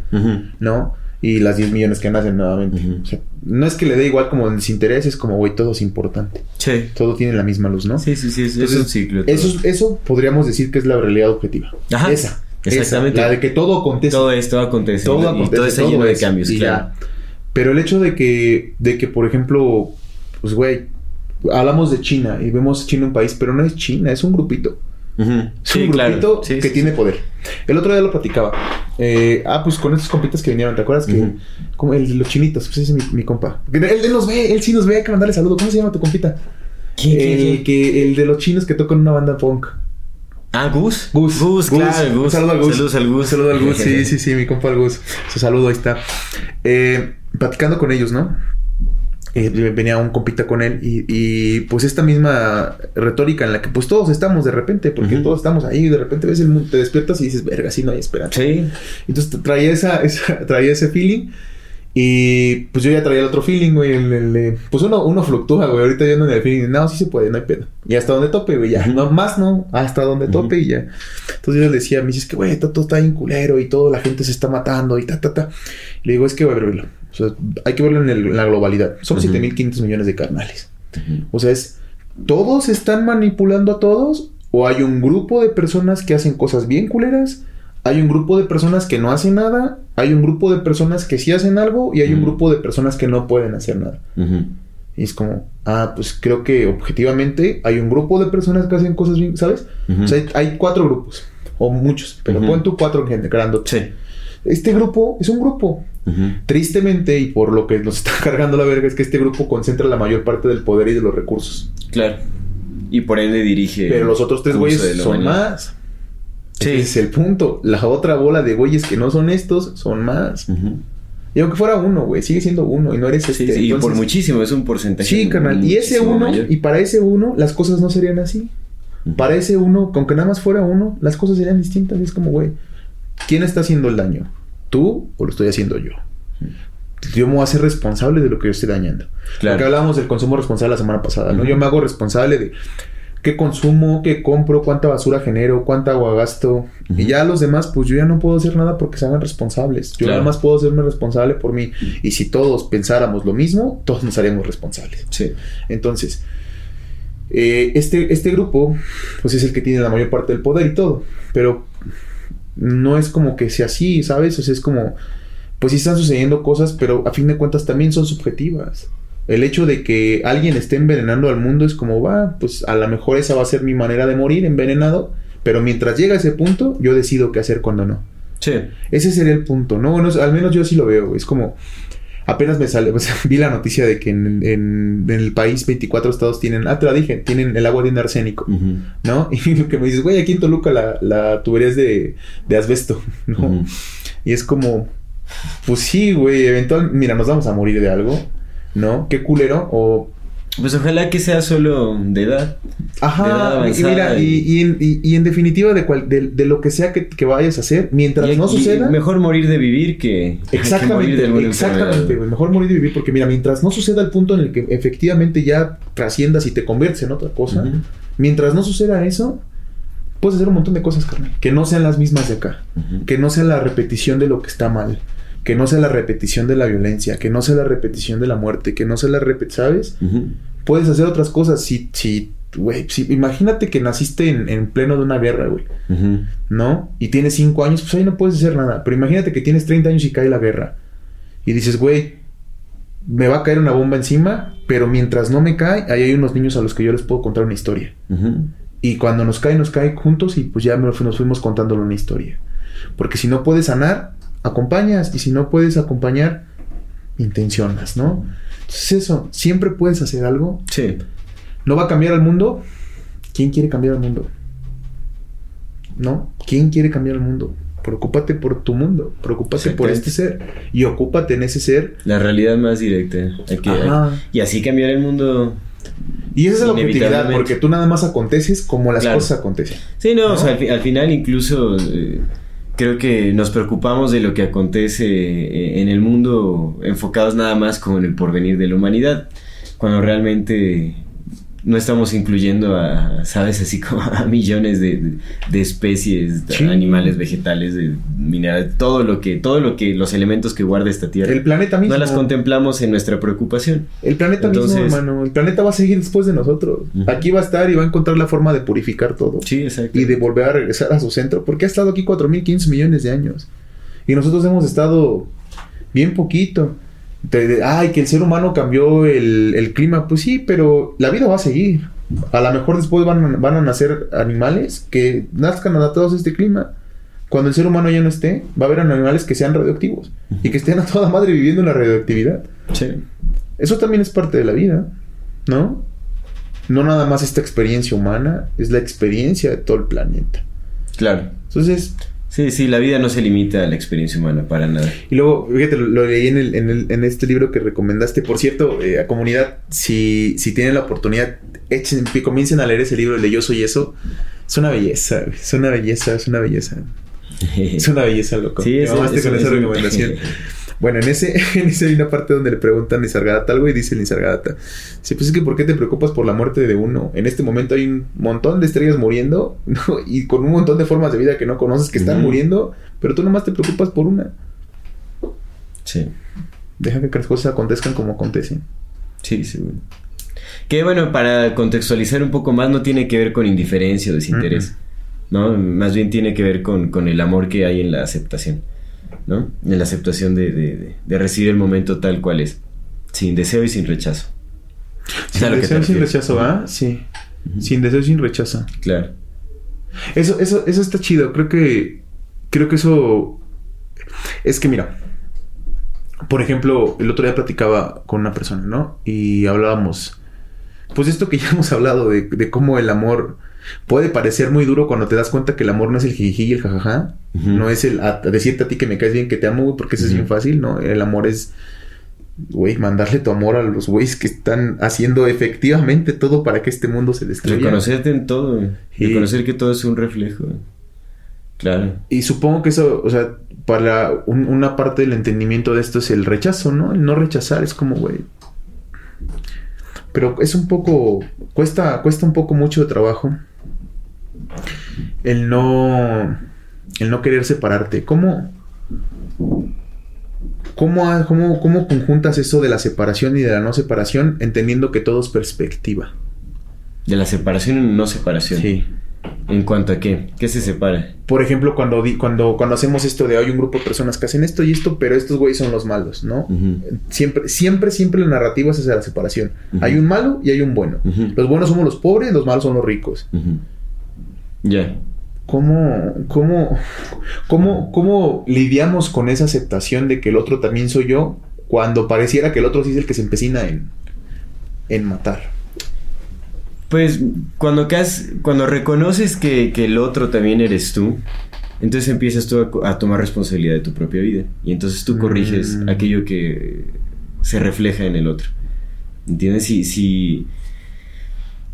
¿no? Y las 10 millones que nacen nuevamente. Ujú. O sea, no es que le dé igual como desinterés, es como, güey, todo es importante. Sí. Todo tiene la misma luz, ¿no? Sí, sí, sí, es, es Entonces, un ciclo. todo. Eso, es- eso podríamos decir que es la realidad objetiva. Ajá, Esa. exactamente. esa, la de que todo acontece. Todo esto acontece. todo y acontece, todo está todo lleno de es, cambios, y claro. ya. Pero el hecho de que, de que, por ejemplo, pues, güey, hablamos de China y vemos China un país, pero no es China, es un grupito. Ujú. Es Sí, un claro. grupito Sí, que sí, tiene poder. El otro día lo platicaba. Eh, ah, pues con estos compitas que vinieron, ¿te acuerdas? Que, como el de los chinitos, pues ese es mi, mi compa. Él, él nos ve, él sí nos ve, hay que mandarle saludo. ¿Cómo se llama tu compita? ¿Quién, el, quién? que, el de los chinos que tocan una banda punk. Ah, Gus. Gus. Gus, claro, Gus. Un saludo al Gus. Saludos al Gus. Un saludo al Gus. Sí, sí, sí, mi compa al Gus. Su saludo, ahí está. Eh, platicando con ellos, ¿no? Eh, venía un compita con él y, y, pues esta misma retórica en la que pues todos estamos de repente, porque Ujú. todos estamos ahí y de repente ves el mundo, te despiertas y dices, verga, sí no hay esperanza. Sí. Entonces traía, esa, esa- traía ese feeling Y pues yo ya traía el otro feeling, güey. el- el- el- pues uno, uno fluctúa, güey. Ahorita yo en el feeling. No, sí se puede, no hay pedo. Y hasta donde tope, güey. Ya. No, más no. Hasta donde tope y ya. Entonces yo les decía, me dices que, güey, todo, está bien culero y toda la gente se está matando y ta, ta, ta. Y le digo, es que, güey. O sea, hay que verlo en, el- en la globalidad. Son Ujú. 7.500 millones de carnales. O sea, es, ¿todos están manipulando a todos? ¿O hay un grupo de personas que hacen cosas bien culeras? ¿Hay un grupo de personas que no hacen nada? ¿Hay un grupo de personas que sí hacen algo? Y hay un grupo de personas que no pueden hacer nada. Y es como, ah, pues creo que objetivamente hay un grupo de personas que hacen cosas bien, ¿sabes? O sea, hay, hay cuatro grupos, o muchos, pero pon tú cuatro en gente, grandote. Sí. Este grupo es un grupo. Tristemente, y por lo que nos está cargando la verga, es que este grupo concentra la mayor parte del poder y de los recursos. Claro. Y por ende dirige. Pero los otros tres güeyes son más. Sí. Ese es el punto. La otra bola de güeyes que no son estos son más. Ujú. Y aunque fuera uno, güey, sigue siendo uno y no eres Sí, este. sí, y por muchísimo, es un porcentaje. Sí, carnal. Y ese uno, mayor. y para ese uno, las cosas no serían así. Para ese uno, con que nada más fuera uno, las cosas serían distintas. Y es como, güey, ¿quién está haciendo el daño? ¿Tú o lo estoy haciendo yo? Yo me voy a hacer responsable de lo que yo estoy dañando. Claro. Porque hablábamos del consumo responsable la semana pasada, ¿no? Yo me hago responsable de qué consumo, qué compro, cuánta basura genero, cuánta agua gasto. Y ya los demás, pues yo ya no puedo hacer nada porque se hagan responsables. Yo Claro. nada más puedo hacerme responsable por mí. Y si todos pensáramos lo mismo, todos nos haríamos responsables. Sí. Entonces, eh, este, este grupo, pues es el que tiene la mayor parte del poder y todo. Pero no es como que sea así, ¿sabes? O sea, es como, pues sí están sucediendo cosas, pero a fin de cuentas también son subjetivas. El hecho de que alguien esté envenenando al mundo es como, va, pues a lo mejor esa va a ser mi manera de morir, envenenado. Pero mientras llega a ese punto, yo decido qué hacer cuando no. Sí. Ese sería el punto, ¿no? Bueno, al menos yo sí lo veo. Es como. Apenas me sale. sea, vi la noticia de que en, en- en el país 24 estados tienen. Ah, te la dije. Tienen el agua tiene arsénico. ¿no? Y lo que me dices, güey, aquí en Toluca la, la tubería es de, de asbesto, ¿no? Y es como. Pues sí, güey. Eventualmente. Mira, nos vamos a morir de algo, ¿no? Qué culero. O Pues ojalá que sea solo de edad. De edad Ajá, y mira, y, y- y en, y- y en definitiva de, cual- de, de lo que sea que, que vayas a hacer, mientras no suceda... mejor morir de vivir que. que morir Exactamente, de exactamente, güey. Mejor morir y vivir, porque mira, mientras no suceda el punto en el que efectivamente ya trasciendas y te conviertes en otra cosa, mientras no suceda eso, puedes hacer un montón de cosas, carnal. Que no sean las mismas de acá. Que no sea la repetición de lo que está mal. Que no sea la repetición de la violencia. Que no sea la repetición de la muerte. Que no sea la repetición, ¿sabes? Puedes hacer otras cosas. Si, si, güey, si, imagínate que naciste en, en pleno de una guerra, güey. ¿no? Y tienes 5 años, pues ahí no puedes hacer nada. Pero imagínate que tienes 30 años y cae la guerra. Y dices, güey, me va a caer una bomba encima, pero mientras no me cae, ahí hay unos niños a los que yo les puedo contar una historia. Y cuando nos cae, nos cae juntos y pues ya nos fuimos contándole una historia. Porque si no puedes sanar, acompañas. Y si no puedes acompañar, intencionas, ¿no? Entonces eso, siempre puedes hacer algo. Sí. ¿No va a cambiar el mundo? ¿Quién quiere cambiar el mundo? ¿No? ¿Quién quiere cambiar el mundo? Preocúpate por tu mundo, preocúpate por este ser y ocúpate en ese ser. La realidad más directa. Ajá. y así cambiar el mundo. Y esa es la objetividad, Inevitablemente. porque tú nada más aconteces como las Claro. cosas acontecen. Sí, no, ¿No? o sea, al final incluso eh, creo que nos preocupamos de lo que acontece eh, en el mundo enfocados nada más con el porvenir de la humanidad, cuando realmente no estamos incluyendo a, sabes, así como a millones de, de- de especies, Sí. animales, vegetales, de minerales, todo lo que, todo lo que, los elementos que guarda esta tierra. El planeta mismo. no las contemplamos en nuestra preocupación. El planeta mismo, hermano. El planeta va a seguir después de nosotros. Aquí va a estar y va a encontrar la forma de purificar todo. Sí, exacto. y de volver a regresar a su centro, porque ha estado aquí 4.500 millones de años. Y nosotros hemos estado bien poquito. De, ay, que el ser humano cambió el, el clima. Pues sí, pero la vida va a seguir. A lo mejor después van, van a nacer animales que nazcan adaptados a este clima. Cuando el ser humano ya no esté, va a haber animales que sean radioactivos y que estén a toda madre viviendo en la radioactividad. Sí. Eso también es parte de la vida, ¿no? No nada más esta experiencia humana, es la experiencia de todo el planeta. Claro. Entonces, Sí, sí, la vida no se limita a la experiencia humana para nada. y luego, fíjate, lo, lo leí en, el, en, el- en este libro que recomendaste. Por cierto, eh, a comunidad, si, si tienen la oportunidad, echen, comiencen a leer ese libro, el de Yo Soy Eso. Es una belleza, es una belleza, es una belleza. Es una belleza, loco. Sí, es- es- con es esa recomendación. Bueno, en ese, en ese hay una parte donde le preguntan a Nisargadatta algo y dice Nisargadatta, sí, pues es que ¿por qué te preocupas por la muerte de uno? En este momento hay un montón de estrellas muriendo ¿no? y con un montón de formas de vida que no conoces que están muriendo, pero tú nomás te preocupas por una. Sí. Deja que las cosas acontezcan como acontecen. Sí, seguro. Que bueno, para contextualizar un poco más, no tiene que ver con indiferencia o desinterés. ¿No? Más bien tiene que ver con, con el amor que hay en la aceptación. ¿No? En la aceptación de, de- de- recibir el momento tal cual es. Sin deseo y sin rechazo. Sin deseo, sin refieres. rechazo, ¿ah? Sí. Sin deseo, sin rechazo. Claro. Eso, eso, eso está chido. Creo que. Creo que eso. Es que mira. Por ejemplo, el otro día platicaba con una persona, ¿no? Y hablábamos. Pues esto que ya hemos hablado de, de cómo el amor puede parecer muy duro cuando te das cuenta que el amor no es el jiji y el jajaja. Ujú. No es el a- decirte a ti que me caes bien, que te amo, güey, porque eso es bien fácil, ¿no? El amor es. Güey, mandarle tu amor a los güeyes que están haciendo efectivamente todo para que este mundo se destruya. Reconocerte en todo. güey. Sí. Reconocer que todo es un reflejo. Claro. Y supongo que eso, o sea, para un- una parte del entendimiento de esto es el rechazo, ¿no? El no rechazar es como, güey. Pero es un poco, cuesta, cuesta un poco mucho de trabajo el no, el no querer separarte. ¿Cómo, cómo, cómo, cómo conjuntas eso de la separación y de la no separación, entendiendo que todo es perspectiva? De la separación y no separación. Sí. ¿En cuanto a qué? ¿Qué se separa? Por ejemplo, cuando, cuando, cuando hacemos esto de hay un grupo de personas que hacen esto y esto, pero estos güeyes son los malos, ¿no? Siempre, siempre, siempre la narrativa es hacia la separación. Hay un malo y hay un bueno. Los buenos somos los pobres, los malos son los ricos. Ya. ¿Cómo, cómo, cómo, cómo lidiamos con esa aceptación de que el otro también soy yo cuando pareciera que el otro sí es el que se empecina en, en matar? Pues cuando, cuando reconoces que, que el otro también eres tú, entonces empiezas tú a tomar responsabilidad de tu propia vida. Y entonces tú corriges Mm. aquello que se refleja en el otro. ¿Entiendes? Si, si...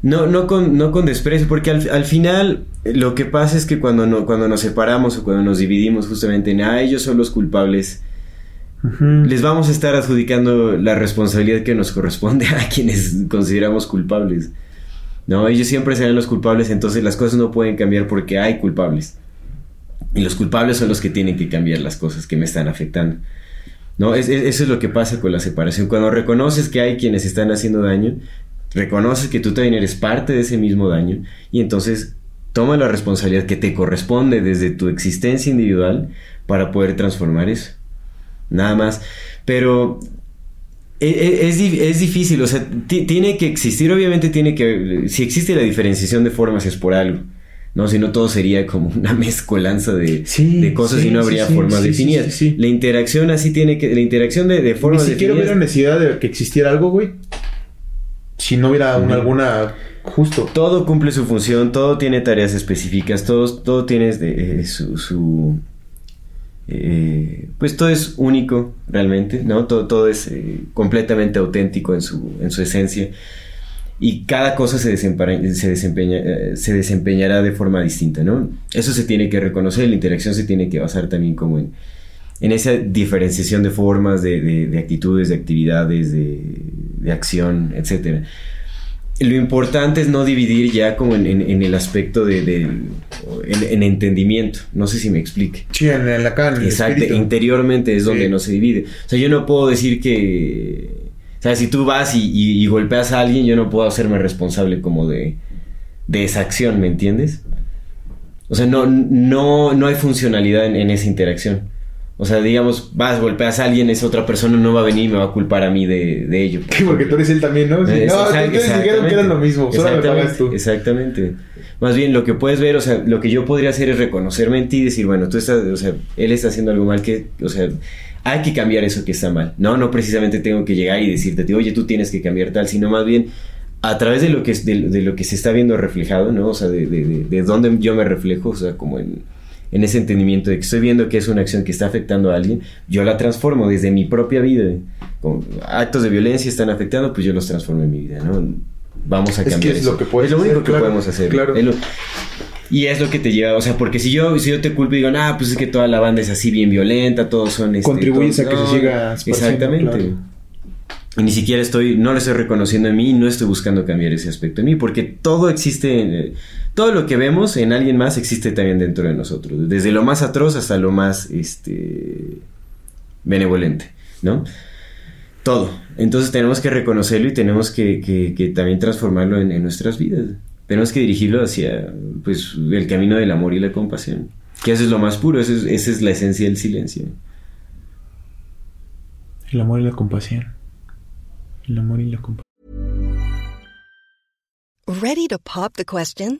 No, no, con, no con desprecio, porque al, al final lo que pasa es que cuando, no, cuando nos separamos o cuando nos dividimos justamente en, ah, ellos son los culpables, les vamos a estar adjudicando la responsabilidad que nos corresponde a quienes consideramos culpables. No, ellos siempre serán los culpables, entonces las cosas no pueden cambiar porque hay culpables. Y los culpables son los que tienen que cambiar las cosas que me están afectando. No, es- es- eso es lo que pasa con la separación. Cuando reconoces que hay quienes están haciendo daño, reconoces que tú también eres parte de ese mismo daño y entonces toma la responsabilidad que te corresponde desde tu existencia individual para poder transformar eso. Nada más. Pero e- e- es, es difícil, o sea, ti- tiene que existir, obviamente tiene que, si existe la diferenciación de formas es por algo, ¿no? Si no todo sería como una mezcolanza de, Sí, de cosas sí, y no habría sí, formas definidas. La interacción así tiene que, la interacción de, de Ni formas siquiera hubiera definidas, necesidad de que existiera algo, güey. Si no hubiera una- alguna... Justo. todo cumple su función, todo tiene tareas específicas, todo, todo tiene eh, su... su, eh, pues todo es único realmente, ¿no? Todo, todo es eh, completamente auténtico en su, en su esencia. Y cada cosa se, desempeña- se, desempeña, se desempeñará de forma distinta, ¿no? Eso se tiene que reconocer, la interacción se tiene que basar también como en, en esa diferenciación de formas, de, de- de actitudes, de actividades, de, de acción, etcétera. Lo importante es no dividir ya como en, en- en el aspecto de, en, en entendimiento. No sé si me explique. Sí, en, la el Exacto, espíritu. interiormente es donde Sí. no se divide. O sea, yo no puedo decir que... O sea, si tú vas y, y- y golpeas a alguien, yo no puedo hacerme responsable como de, de esa acción, ¿me entiendes? O sea, no, no, no hay funcionalidad en, en esa interacción. O sea, digamos, vas, golpeas a alguien, esa otra persona no va a venir y me va a culpar a mí de, de ello. Sí, porque tú eres él también, ¿no? Sí. No, ustedes dijeron que eran lo mismo, solo me exactamente, pagas tú. Exactamente. Más bien, lo que puedes ver, o sea, lo que yo podría hacer es reconocerme en ti y decir, bueno, tú estás, o sea, él está haciendo algo mal que, o sea, hay que cambiar eso que está mal. No, no precisamente tengo que llegar y decirte, oye, tú tienes que cambiar tal, sino más bien a través de lo que, es- de, de lo que se está viendo reflejado, ¿no? O sea, de, de, de, de dónde yo me reflejo, o sea, como en, en ese entendimiento de que estoy viendo que es una acción que está afectando a alguien, yo la transformo desde mi propia vida. Como actos de violencia están afectando, pues yo los transformo en mi vida, ¿no? vamos a Es que cambiar es eso. lo que puedes Es lo único hacer, que claro, podemos hacer. claro. Es lo- y es lo que te lleva, o sea, porque si yo, si yo te culpo y digo, ah, pues es que toda la banda es así bien violenta, todos son este, Contribuyes todos- a que se no, siga esparciendo, Exactamente. claro. Y ni siquiera estoy, no lo estoy reconociendo en mí, no estoy buscando cambiar ese aspecto en mí, porque todo existe, en- todo lo que vemos en alguien más existe también dentro de nosotros, desde lo más atroz hasta lo más, este, benevolente, ¿no? Todo. Entonces tenemos que reconocerlo y tenemos que, que- que también transformarlo en, en nuestras vidas. Tenemos que dirigirlo hacia, pues, el camino del amor y la compasión. Que eso es lo más puro, eso es- esa es la esencia del silencio. El amor y la compasión. El amor y la compasión. Ready to pop the question?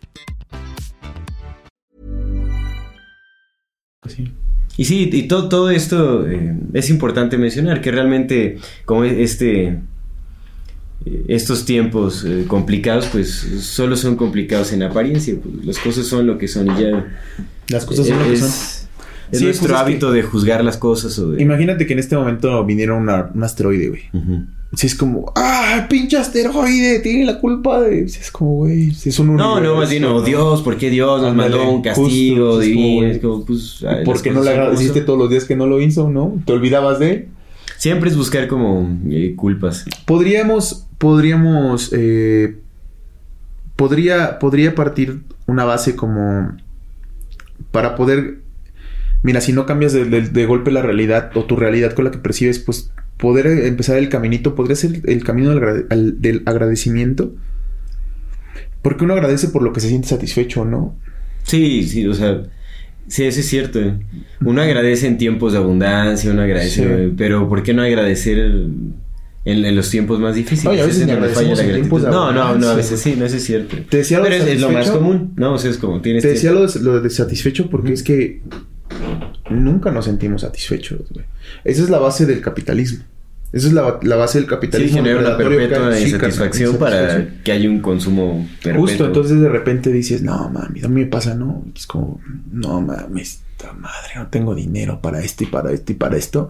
Sí. Y sí, y todo, todo esto eh, es importante mencionar, que realmente como este, eh, estos tiempos eh, complicados, pues solo son complicados en apariencia, pues, las cosas son lo que son y ya Las cosas son lo que son. es Sí, nuestro pues que- hábito de juzgar las cosas o de... Imagínate que en este momento viniera una- un asteroide, güey. Si es como, ¡ah, pinche asteroide! Tiene la culpa de. Si es como, güey, si es un No, universo, no, más bien, oh Dios, ¿por qué Dios nos mandó un justo, castigo como, divino? Es como, pues, ay, ¿Por qué no le agradeciste todos los días que no lo hizo, no? ¿Te olvidabas de él? Siempre es buscar como eh, culpas. Podríamos, podríamos, eh, podría, podría partir una base como para poder, mira, si no cambias de, de- de golpe la realidad o tu realidad con la que percibes, pues poder empezar el caminito, podría ser el camino del, agradecimiento. Porque uno agradece por lo que se siente satisfecho, ¿no? Sí, sí, o sea, sí, eso es cierto. eh. Uno agradece en tiempos de abundancia, uno agradece, Sí. pero ¿por qué no agradecer en, en los tiempos más difíciles? No, y a veces falla la en. No, no, no, a veces sí, no, eso es cierto. Te decía lo Pero es, es lo más común, ¿no? O sea, es como tienes Te decía tiempo. lo de, lo de satisfecho porque es que nunca nos sentimos satisfechos, güey. Esa es la base del capitalismo. Esa es la, la base del Sí, capitalismo. genera una perpetua sí, insatisfacción para que haya un consumo perpetuo. Justo, entonces de repente dices, no mami, a mí me pasa, no. Es como, no mames, esta madre, no tengo dinero para esto y para esto y para esto.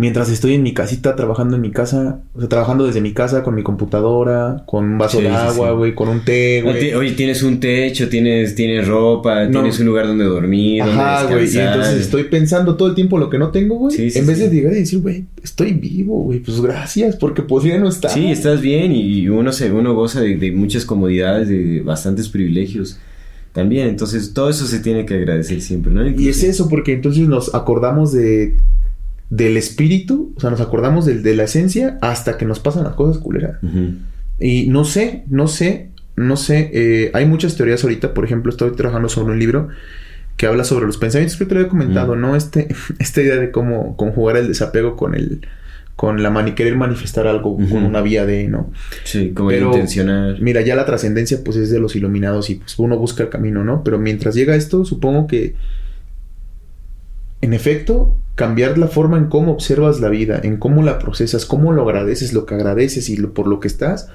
Mientras estoy en mi casita trabajando en mi casa, o sea, trabajando desde mi casa con mi computadora, con un vaso Sí, de agua, sí. güey, con un té, güey. Oye, tienes un techo, tienes, tienes ropa, No. tienes un lugar donde dormir, Ajá, donde güey. Y entonces estoy pensando todo el tiempo lo que no tengo, güey. Sí, sí, en vez de llegar y decir, güey, estoy vivo, güey. Pues gracias, porque podría no estar. Sí, estás bien y uno se uno goza de, de muchas comodidades, de bastantes privilegios también. Entonces, todo eso se tiene que agradecer siempre, ¿no? Y es eso, porque entonces nos acordamos de del espíritu, o sea, nos acordamos del- de, la esencia hasta que nos pasan las cosas culeras. Y no sé, no sé, no sé. eh, hay muchas teorías ahorita. Por ejemplo, estoy trabajando sobre un libro que habla sobre los pensamientos que te lo había comentado. ¿no? Este, esta idea de cómo conjugar el desapego con el con la mani querer manifestar algo con una vía de, ¿no? Sí, como Pero- intencionar. Mira, ya la trascendencia pues es de los iluminados y pues uno busca el camino, ¿no? Pero mientras llega esto, supongo que en efecto, cambiar la forma en cómo observas la vida, en cómo la procesas, cómo lo agradeces, lo que agradeces y lo, por lo que estás,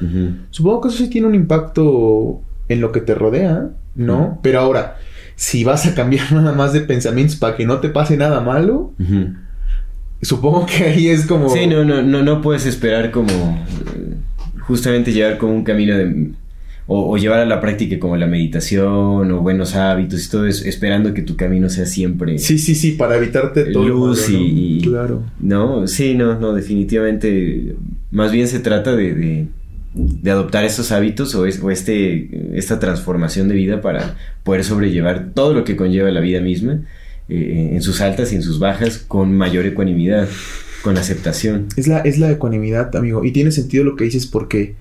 supongo que eso sí tiene un impacto en lo que te rodea, ¿no? Pero ahora, si vas a cambiar nada más de pensamientos para que no te pase nada malo, supongo que ahí es como... Sí, no, no, no, no puedes esperar como eh, justamente llevar como un camino de o, o llevar a la práctica como la meditación o buenos hábitos y todo eso, esperando que tu camino sea siempre Sí, sí, sí, para evitarte todo. lo luz malo, ¿no? y, Claro. No, sí, no, no, definitivamente. Más bien se trata de, de, de adoptar estos hábitos o, es, o este, esta transformación de vida para poder sobrellevar todo lo que conlleva la vida misma eh, en sus altas y en sus bajas con mayor ecuanimidad, con aceptación. Es la, es la ecuanimidad, amigo. Y tiene sentido lo que dices porque,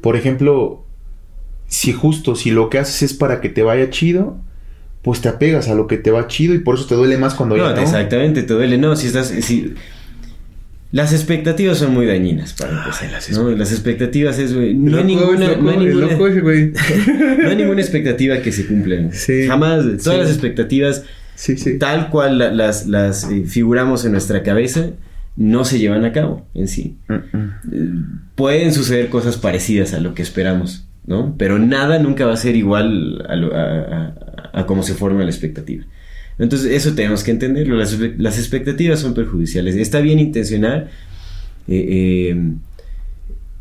por ejemplo, si justo, si lo que haces es para que te vaya chido, pues te apegas a lo que te va chido y por eso te duele más cuando No, ya no. exactamente, te duele. No, si estás... Si, las expectativas son muy dañinas para Ay, empezar, las ¿no? Las expectativas es... güey, No hay ninguna... loco, no hay ninguna- loco ese, güey. no hay ninguna expectativa que se cumpla. Sí. Jamás. Todas Sí. las expectativas, Sí, tal cual la- las, las eh, figuramos en nuestra cabeza, no se llevan a cabo en sí. Mm, mm. Eh, Pueden suceder cosas parecidas a lo que esperamos, ¿no? Pero nada nunca va a ser igual a, lo- cómo se forma la expectativa. Entonces, eso tenemos que entenderlo. Las, expectativas son perjudiciales. Está bien intencionar. eh, eh,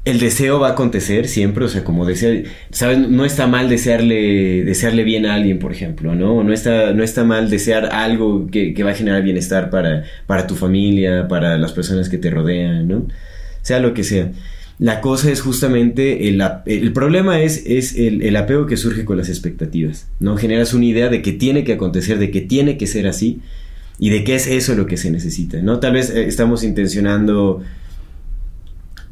el deseo va a acontecer siempre, o sea, como desear, ¿sabes? No está mal desearle, desearle bien a alguien, por ejemplo, ¿no? No está, no está mal desear algo que, que va a generar bienestar para, para tu familia, para las personas que te rodean, ¿no? Sea lo que sea. La cosa es justamente, el, el problema es, es el, el apego que surge con las expectativas, ¿no? Generas una idea de que tiene que acontecer, de que tiene que ser así, y de qué es eso lo que se necesita, ¿no? Tal vez eh, estamos intencionando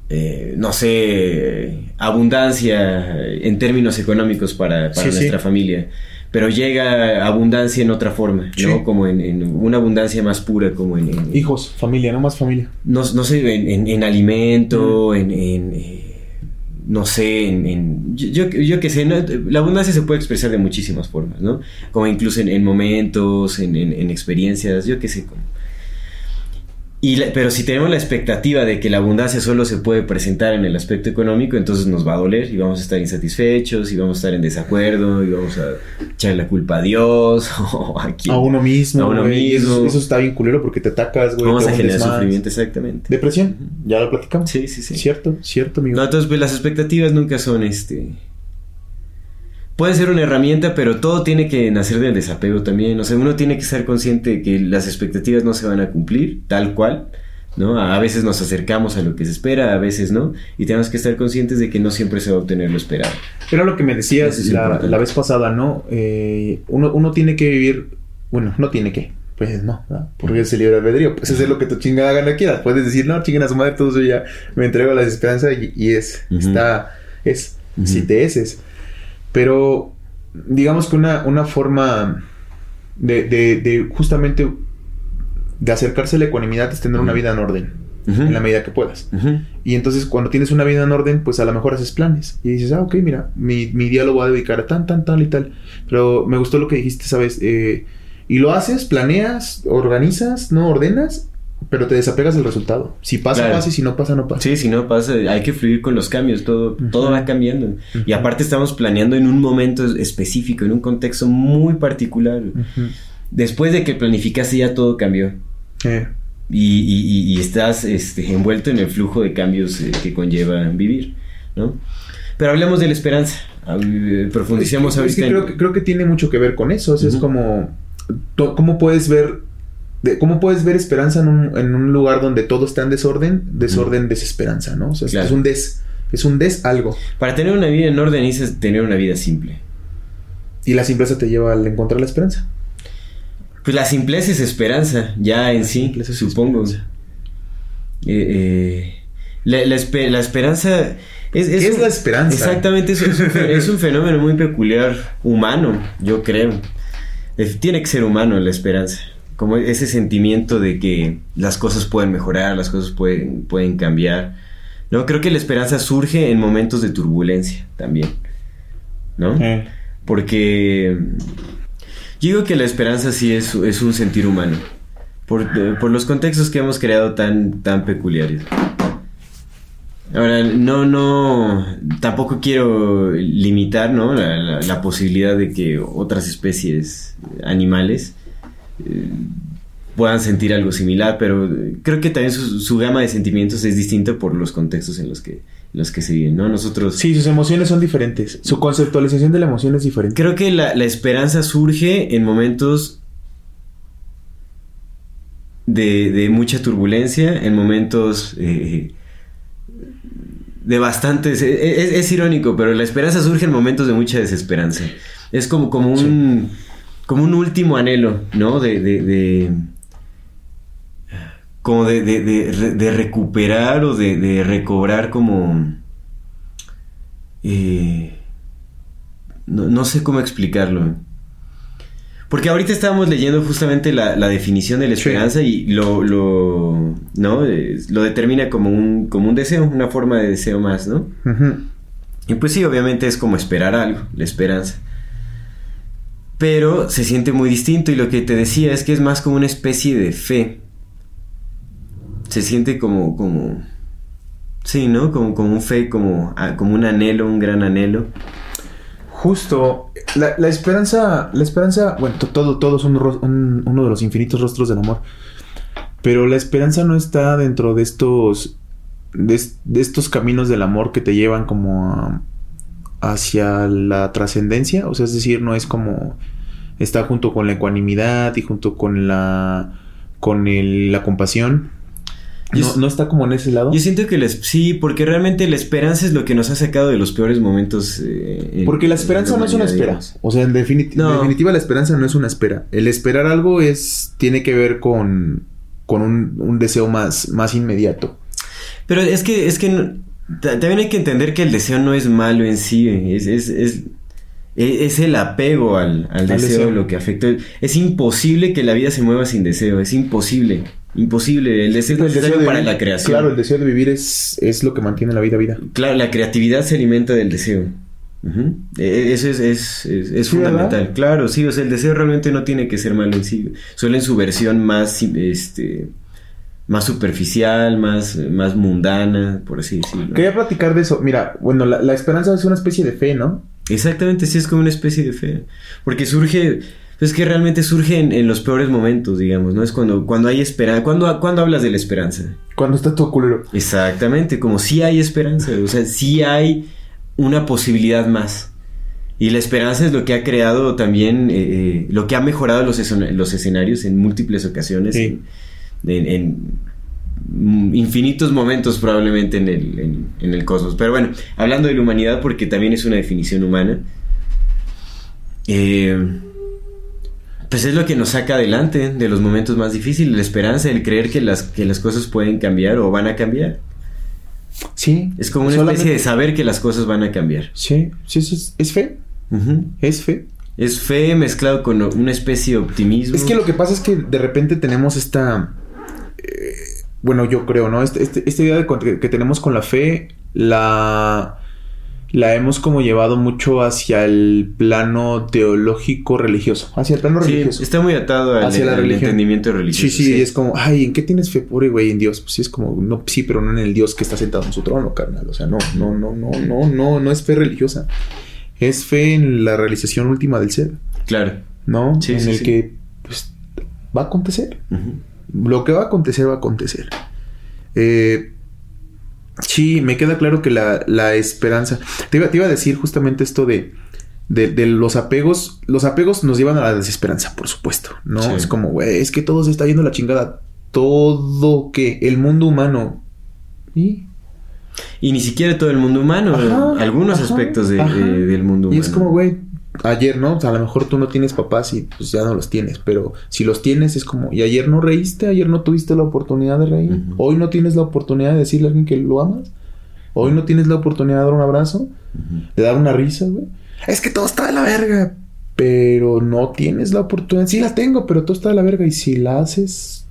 eh, no sé, abundancia en términos económicos para, para Sí, sí. nuestra familia. Pero llega abundancia en otra forma, ¿no? Sí. Como en, en una abundancia más pura, como en... en- Hijos, familia, no más familia. no, no sé, en, en- en alimento, en... en, eh, no sé, en... yo, yo, yo qué sé, ¿no? la abundancia se puede expresar de muchísimas formas, ¿no? Como incluso en, en momentos, en, en- en experiencias, yo qué sé. Como... Y la- pero si tenemos la expectativa de que la abundancia solo se puede presentar en el aspecto económico, entonces nos va a doler y vamos a estar insatisfechos y vamos a estar en desacuerdo y vamos a echar la culpa a Dios o a quien- A uno mismo. A uno güey, y Eso, mismo. eso está bien culero porque te atacas, güey. Vamos a generar más. sufrimiento, exactamente. Depresión, ya lo platicamos. Sí, sí, sí. Cierto, cierto, amigo. No, entonces pues las expectativas nunca son este. Pueden ser una herramienta, pero todo tiene que nacer del desapego también. O sea, uno tiene que ser consciente de que las expectativas no se van a cumplir, tal cual. ¿No? A veces nos acercamos a lo que se espera, a veces no. Y tenemos que estar conscientes de que no siempre se va a obtener lo esperado. Era lo que me decías es la, la vez pasada, ¿no? Eh, uno, uno tiene que vivir, bueno, no tiene que, pues no, ¿verdad? porque es el libre albedrío, pues hacer lo que tu chingada gana quieras. Puedes decir, no, chinguen a su madre, todo eso ya me entrego a la desesperanza y, y es, está, es, si te eses. Pero digamos que una, una forma de, de, de justamente de acercarse a la ecuanimidad es tener una vida en orden, en la medida que puedas. Y entonces cuando tienes una vida en orden, pues a lo mejor haces planes. Y dices, ah, ok, mira, mi, mi día lo voy a dedicar a tan, tan, tal y tal. Pero me gustó lo que dijiste, ¿sabes? Eh, y lo haces, planeas, organizas, no ordenas, pero te desapegas del resultado. Si pasa, Claro. pasa y si no pasa, no pasa. Sí, si no pasa, hay que fluir con los cambios, todo, todo va cambiando. Y aparte estamos planeando en un momento específico, en un contexto muy particular. Después de que planificaste ya todo cambió. Eh, y, y- estás este, envuelto en el flujo de cambios eh, que conlleva vivir, ¿no? Pero hablemos de la esperanza, Ah, eh, profundicemos es que ahorita. en- creo, que creo que tiene mucho que ver con eso. O sea, Es como, ¿cómo puedes ver... de- ¿Cómo puedes ver esperanza en un, en un lugar donde todo está en desorden? Desorden, desesperanza, ¿no? O sea, es- Claro. es un des. Es un des algo. Para tener una vida en orden necesitas tener una vida simple. Y la simpleza te lleva al encontrar la esperanza. Pues la simpleza es esperanza, ya en sí, es supongo. Eh, eh, la, la espe- la esperanza... Es, ¿Qué es un- la esperanza? Exactamente, es, es un, fe- es un fenómeno muy peculiar, humano, yo creo. Tiene que ser humano la esperanza. Como ese sentimiento de que las cosas pueden mejorar, las cosas pueden, pueden cambiar. No, creo que la esperanza surge en momentos de turbulencia también. ¿No? Porque yo digo que la esperanza sí es, es un sentir humano. Por, por los contextos que hemos creado tan, tan peculiares. Ahora, no, no, tampoco quiero limitar, ¿no? La, la- la posibilidad de que otras especies animales eh, puedan sentir algo similar, pero eh, creo que también su, su gama de sentimientos es distinta por los contextos en los que, en los que se viven, ¿no? Nosotros... Sí, sus emociones son diferentes. Su conceptualización de la emoción es diferente. Creo que la, la esperanza surge en momentos de, de mucha turbulencia, en momentos eh, de bastantes. Es, es- es irónico, pero la esperanza surge en momentos de mucha desesperanza. Es como, como un. Como un último anhelo, ¿no? De. de, de- como de, de, de re- de recuperar o de, de recobrar como. eh, no, no sé cómo explicarlo. Porque ahorita estábamos leyendo justamente la, la definición de la Sí. esperanza y lo, lo, ¿no? Lo determina como un, como un deseo, una forma de deseo más, ¿no? Y pues sí, obviamente es como esperar algo, la esperanza. Pero se siente muy distinto y lo que te decía es que es más como una especie de fe. Se siente como, como, sí, ¿no? Como, como un fe, como, como un anhelo, un gran anhelo. Justo, la, esperanza, la esperanza, bueno, to- todo, es uno de los infinitos rostros del amor. Pero la esperanza no está dentro de estos, de, de estos caminos del amor que te llevan como a- hacia la trascendencia. O sea, es decir, no es como está junto con la ecuanimidad y junto con la, con el- la compasión. No, no está como en ese lado. Yo siento que les, sí, porque realmente la esperanza es lo que nos ha sacado de los peores momentos. eh, en- Porque la esperanza no es una espera. digamos. O sea, en, definiti- No. en definitiva la esperanza no es una espera. El esperar algo es tiene que ver con, con un, un deseo más, más inmediato. Pero es que, es que también hay que entender que el deseo no es malo en sí, es, es, es, e- es el apego al, al deseo, deseo. lo que afecta. Es imposible que la vida se mueva sin deseo, es imposible, imposible. El deseo es El deseo de para vivir- la creación. Claro, el deseo de vivir es, es lo que mantiene la vida vida. Claro, la creatividad se alimenta del deseo. Ujú. E- Eso es, es, es- es Sí, fundamental. ¿verdad? Claro, sí, o sea, el deseo realmente no tiene que ser malo en sí. Solo en su versión más, este, más superficial, más, más mundana, por así decirlo. Quería platicar de eso. Mira, bueno, la, la esperanza es una especie de fe, ¿no? Exactamente, sí, es como una especie de fe. Porque surge, es que realmente surge en, en los peores momentos, digamos, ¿no? Es cuando, cuando hay esperanza. Cuando, cuando hablas de la esperanza? Cuando está todo culero. Exactamente, como si hay esperanza, o sea, sí hay una posibilidad más. Y la esperanza es lo que ha creado también, eh, eh, lo que ha mejorado los, los escenarios en múltiples ocasiones, Sí. en, en- en, infinitos momentos probablemente en el, en- en el cosmos. Pero bueno, hablando de la humanidad, porque también es una definición humana, eh, pues es lo que nos saca adelante de los momentos más difíciles, la esperanza, el creer que las, que las cosas pueden cambiar o van a cambiar. Sí. Es como una Solamente- especie de saber que las cosas van a cambiar. Sí, sí, sí, es, es fe. Es fe. Es fe mezclado con una especie de optimismo. Es que lo que pasa es que de repente tenemos esta. Bueno, yo creo, ¿no? Este, este- esta idea de que, tenemos con la fe, la. La hemos como llevado mucho hacia el plano teológico religioso. Hacia el plano Sí, religioso. está muy atado al, Hacia la al entendimiento religioso. Sí, sí, es como, ay, ¿en qué tienes fe, pobre güey? En Dios. Pues sí, es como, no, sí, pero no en el Dios que está sentado en su trono, carnal. O sea, no, no, no, no, no, no, no es fe religiosa. Es fe en la realización última del ser, Claro. ¿no? Sí, en sí, el que, pues, va a acontecer. Lo que va a acontecer, va a acontecer. Eh, sí, me queda claro que la, la esperanza. Te iba, te iba a decir justamente esto de, de, de los apegos. Los apegos nos llevan a la desesperanza, por supuesto. No Sí. es como, güey, es que todo se está yendo a la chingada. Todo que el mundo humano. ¿Y? Y ni siquiera todo el mundo humano, Ajá, algunos ajá, aspectos de- del mundo Y humano. es como, güey, ayer, ¿no? O sea, a lo mejor tú no tienes papás y pues ya no los tienes, pero si los tienes es como, y ayer no reíste, ayer no tuviste la oportunidad de reír, hoy no tienes la oportunidad de decirle a alguien que lo amas, hoy no tienes la oportunidad de dar un abrazo, de dar una risa, güey. Es que todo está de la verga, pero no tienes la oportunidad. Sí la tengo, pero todo está de la verga y si la haces,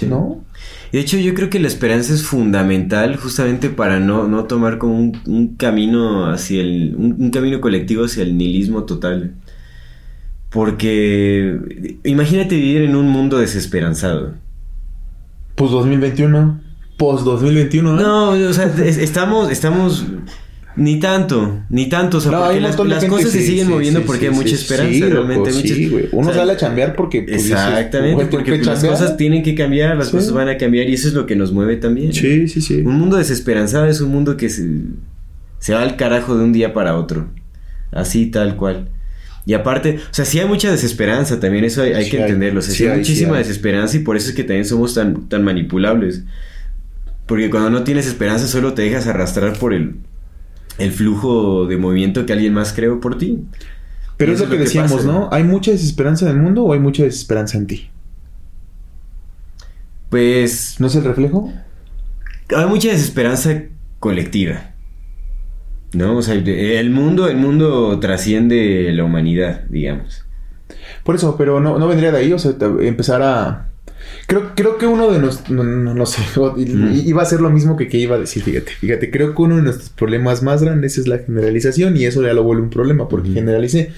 Sí. ¿no? De hecho, yo creo que la esperanza es fundamental justamente para no, no tomar como un, un camino hacia el. Un, un camino colectivo hacia el nihilismo total. Porque imagínate vivir en un mundo desesperanzado. Pues 2021, post 2021, ¿no? No, o sea, es- estamos, estamos ni tanto, ni tanto, o sea, No, porque las, cosas se siguen sí, moviendo sí, porque hay mucha esperanza, sí, loco, realmente. hay sí, muchas- güey. Uno o sea, sale a chambear porque pues, Exactamente, porque que las chambear. cosas tienen que cambiar, las cosas van a cambiar y eso es lo que nos mueve también. Sí, sí, sí. Un mundo desesperanzado es un mundo que se, se va al carajo de un día para otro. Así, tal cual. Y aparte, o sea, sí hay mucha desesperanza también, eso hay, hay Sí que entenderlo. O sea, sí sí hay sí muchísima hay. desesperanza y por eso es que también somos tan, tan manipulables. Porque cuando no tienes esperanza solo te dejas arrastrar por el, el flujo de movimiento que alguien más creó por ti. Pero es lo que decíamos, pasa. ¿no? ¿Hay mucha desesperanza en el mundo o hay mucha desesperanza en ti? Pues ¿No es el reflejo? hay mucha desesperanza colectiva. ¿No? O sea, el mundo, el mundo trasciende la humanidad, digamos. Por eso, pero no, no vendría de ahí, o sea, empezar a... Creo, creo que uno de nuestros... No, no- no sé, Mm. iba a ser lo mismo que que iba a decir, fíjate, fíjate, creo que uno de nuestros problemas más grandes es la generalización y eso ya lo vuelve un problema porque Ujú. generalicé.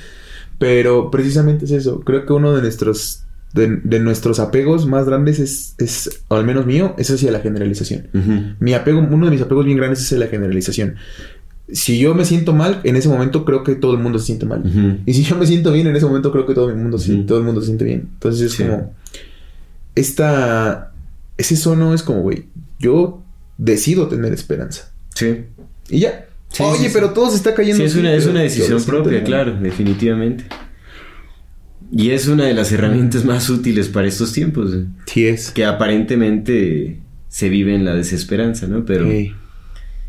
Pero precisamente es eso, creo que uno de nuestros... De, de nuestros apegos más grandes es, es, o al menos mío, es hacia la generalización. Ujú. Mi apego, uno de mis apegos bien grandes es hacia la generalización. Si yo me siento mal, en ese momento creo que todo el mundo se siente mal. Ujú. Y si yo me siento bien, en ese momento creo que todo el mundo, se, Ujú. todo el mundo se siente bien. Entonces es Sí. como... Esta... Ese sono es como, güey, yo decido tener esperanza. Sí. Y ya. Sí, Oye, sí, sí. pero todo se está cayendo. Sí, es una, es una decisión propia, claro, definitivamente. Y es una de las herramientas más útiles para estos tiempos, eh, Sí es. que aparentemente se vive en la desesperanza, ¿no? Pero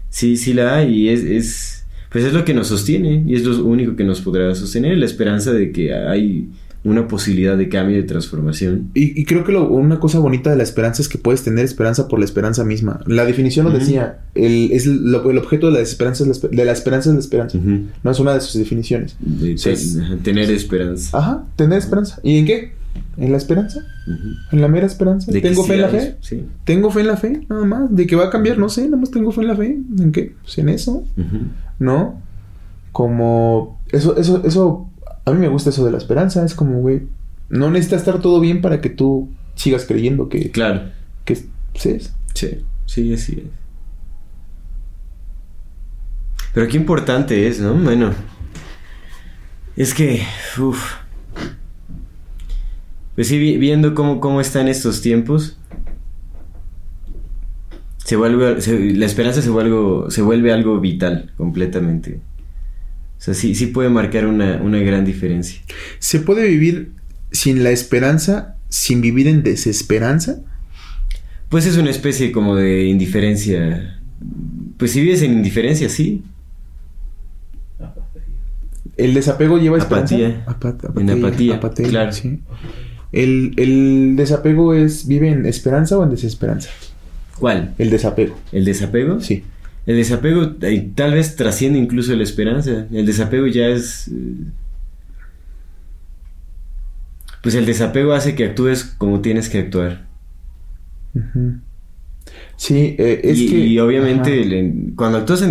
sí, sí la hay y es, es, pues es lo que nos sostiene y es lo único que nos podrá sostener, la esperanza de que hay una posibilidad de cambio y de transformación. Y, y creo que lo- una cosa bonita de la esperanza es que puedes tener esperanza por la esperanza misma. La definición lo decía. El, es lo- el objeto de la esperanza es la, de la esperanza es la esperanza. No es una de sus definiciones. De ajá, tener esperanza. Ajá, tener esperanza. ¿Y en qué? ¿En la esperanza? ¿En la mera esperanza? De ¿Tengo fe en la fe? Sí. Tengo fe en la fe, nada más. ¿De que va a cambiar? No sé, nada más tengo fe en la fe. ¿En qué? Pues en eso. ¿no? Como... Eso, eso, eso... A mí me gusta eso de la esperanza. Es como, güey... No necesita estar todo bien para que tú sigas creyendo que... Claro. que sí es. Sí, sí, así es. Pero qué importante es, ¿no? Bueno, es que, uff. Pues sí, vi- viendo cómo, cómo están estos tiempos, se vuelve, se- la esperanza se vuelve, se vuelve algo vital completamente. O sea, sí, sí puede marcar una, una gran diferencia. ¿Se puede vivir sin la esperanza, sin vivir en desesperanza? Pues es una especie como de indiferencia. Pues si vives en indiferencia, sí. ¿El desapego lleva esperanza? Apatía. Apa- En apatía, claro. sí. El, el desapego es... ¿Vive en esperanza o en desesperanza? ¿Cuál? El desapego. ¿El desapego? Sí. El desapego eh, tal vez trasciende incluso la esperanza. El desapego ya es... eh, Pues el desapego hace que actúes como tienes que actuar. Sí, eh, es y, que... y obviamente el- cuando actúas en,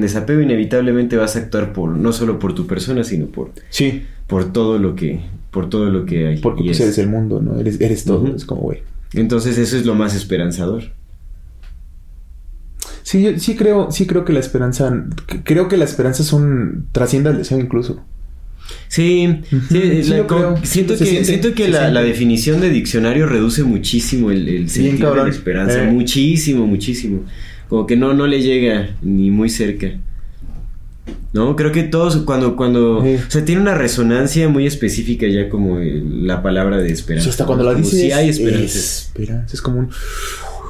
desapego inevitablemente vas a actuar por no solo por tu persona, sino por, Sí, por todo lo que por todo lo que hay. porque Y pues es- eres el mundo, ¿no? Eres, eres todo. Es como, güey. Entonces eso es lo más esperanzador. Sí, yo sí creo, sí creo que la esperanza... Creo que la esperanza es un... Trasciende al deseo incluso. Sí, Ujú, sí, sí la- lo como- creo. siento Se que, siente, siento que se la, definición de diccionario reduce muchísimo el, el sentido de la esperanza, Eh. muchísimo, muchísimo. Como que no, no le llega ni muy cerca. No, creo que todos cuando, cuando, Sí. o sea, tiene una resonancia muy específica ya como el- la palabra de O esperanza. sea, hasta cuando la dices... sí hay es esperanza. Esperanza. Es como un...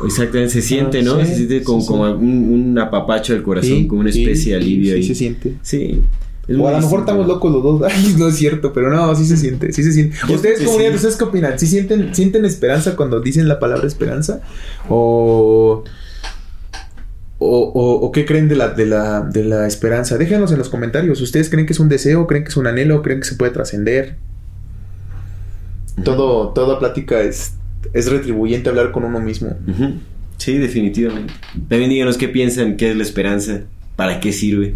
Exactamente, se siente, Ah, ¿no? sí, se siente como, sí, sí. como un, un apapacho del corazón, Sí, como una sí, especie de sí, alivio sí, ahí. se siente. Sí. es o a lo mejor estamos locos los dos. Ay, no es cierto, pero no, sí se siente, sí se siente. ¿Ustedes, comunidad, sí. ustedes qué opinan? ¿Sí sienten, sienten esperanza cuando dicen la palabra esperanza? ¿O, o, o- o qué creen de la, de, la, de la esperanza? Déjenos en los comentarios. ¿Ustedes creen que es un deseo? ¿Creen que es un anhelo? ¿Creen que se puede trascender? Todo, toda plática es, es retribuyente hablar con uno mismo. Sí, definitivamente. También díganos qué piensan, qué es la esperanza, para qué sirve.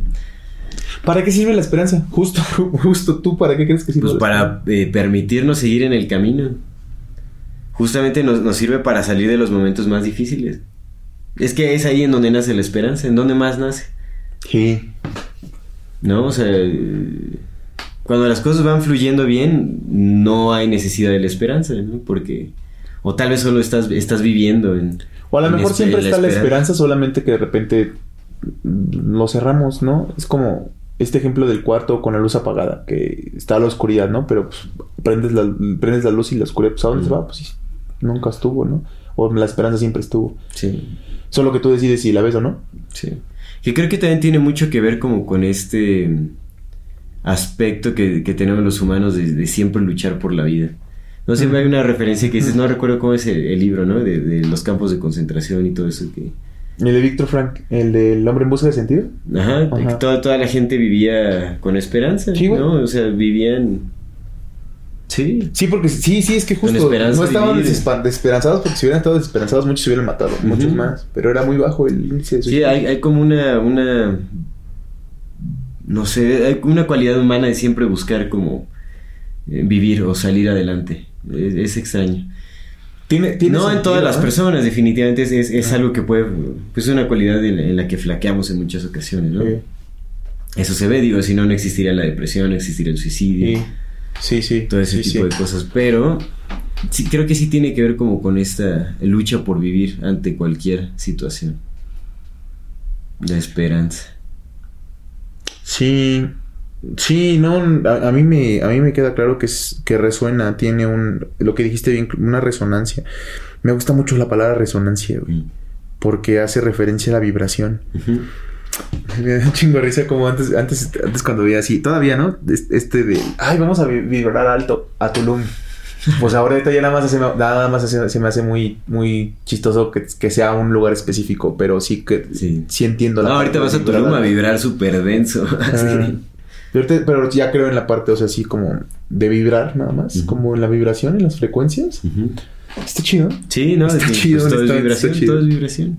¿Para qué sirve la esperanza? Justo, justo tú, ¿para qué crees que sirve? Pues para eh, permitirnos seguir en el camino. Justamente nos, nos sirve para salir de los momentos más difíciles. Es que es ahí en donde nace la esperanza, en donde más nace. Sí. ¿No? O sea, cuando las cosas van fluyendo bien, no hay necesidad de la esperanza, ¿no? Porque, o tal vez solo estás, estás viviendo en... O a lo mejor siempre está la esperanza, solamente que de repente mm, lo cerramos, ¿no? Es como este ejemplo del cuarto con la luz apagada, que está a la oscuridad, ¿no? Pero pues, prendes, la, prendes la luz y la oscuridad, pues ¿a dónde se va? Pues sí, nunca estuvo, ¿no? O la esperanza siempre estuvo. Sí, Solo que tú decides si la ves o no. sí. Que creo que también tiene mucho que ver como con este aspecto que, que tenemos los humanos de, de siempre luchar por la vida. No siempre hay una referencia que dices, no recuerdo cómo es el, el libro, ¿no? De, de los campos de concentración y todo eso que... El de Víctor Frank, el del hombre en busca de sentido. Ajá, de que toda, toda la gente vivía con esperanza, Sí. ¿no? O sea, vivían... Sí. Sí, porque sí, sí, es que justo no estaban desesperanzados porque si hubieran estado desesperanzados muchos se hubieran matado, muchos más. Pero era muy bajo el índice de Sí, hay, hay como una, una... No sé, hay una cualidad humana de siempre buscar como eh, vivir o salir adelante. Es, es extraño. Tiene, tiene no en sentido, todas las ¿no? personas, definitivamente es, es, es algo que puede... Pues es una cualidad en la, en la que flaqueamos en muchas ocasiones, ¿no? Sí. Eso se ve, digo, si no, no existiría la depresión, no existiría el suicidio. Sí, sí, sí. todo ese sí, tipo de cosas. Pero sí, creo que sí tiene que ver como con esta lucha por vivir ante cualquier situación. La esperanza. Sí, sí, no, a, a mí me, a mí me queda claro que es, que resuena, tiene un, lo que dijiste bien, una resonancia. Me gusta mucho la palabra resonancia, güey, Mm. porque hace referencia a la vibración. Me da un chingo risa como antes, antes, antes cuando veía así, todavía, ¿no? Es- Este de, ay, vamos a vi- vibrar alto a Tulum. Pues ahorita ya nada más, hace- nada más hace- se me hace muy, muy chistoso que, que sea un lugar específico, pero sí que Sí. sí, entiendo No, la ahorita parte vas a Tulum a vibrar súper denso. Ah. así. Pero, ahorita- pero ya creo en la parte, o sea, así como de vibrar nada más, como en la vibración, en las frecuencias. Está chido. Sí, no, Está sí, chido, pues todo es vibración, está chido. todo es vibración.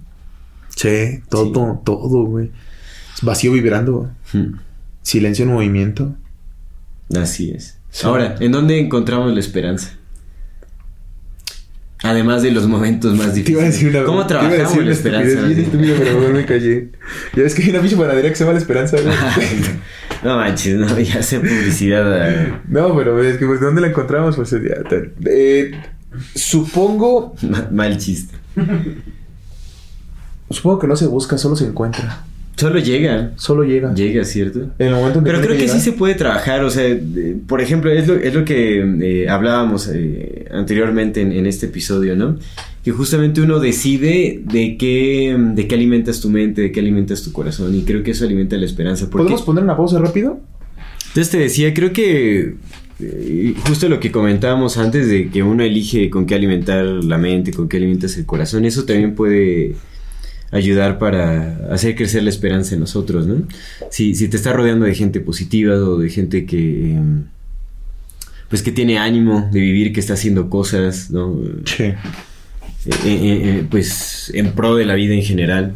Sí, todo, todo, güey. Vacío vibrando, silencio en movimiento. Así es. Sí. Ahora, ¿en dónde encontramos la esperanza? Además de los momentos más Te iba a difíciles. decir una ¿Cómo te iba a decir trabajamos la esperanza? bien estúpida, pero me callé. Ya ves que hay una pinche panadería que se llama La Esperanza, güey. no manches, no, ya sé publicidad. No, pero es que pues ¿dónde la encontramos? Pues ya. Eh, supongo, ma- Mal chiste. supongo que no se busca, solo se encuentra. Solo llega. Solo llega. Llega, ¿cierto? En el momento en Pero tiene creo que sí se puede trabajar, o sea, de- por ejemplo, es lo, es lo que eh, hablábamos eh, anteriormente en, en este episodio, ¿no? Que justamente uno decide de qué, de qué alimentas tu mente, de qué alimentas tu corazón, y creo que eso alimenta la esperanza. Porque, ¿Podemos poner una pausa rápido? Entonces te decía, creo que eh, justo lo que comentábamos antes de que uno elige con qué alimentar la mente, con qué alimentas el corazón, eso también puede ayudar para hacer crecer la esperanza en nosotros, ¿no? Si, si te estás rodeando de gente positiva o de gente que eh, pues que tiene ánimo de vivir, que está haciendo cosas, ¿no? Sí. Eh, eh, eh, pues en pro de la vida en general.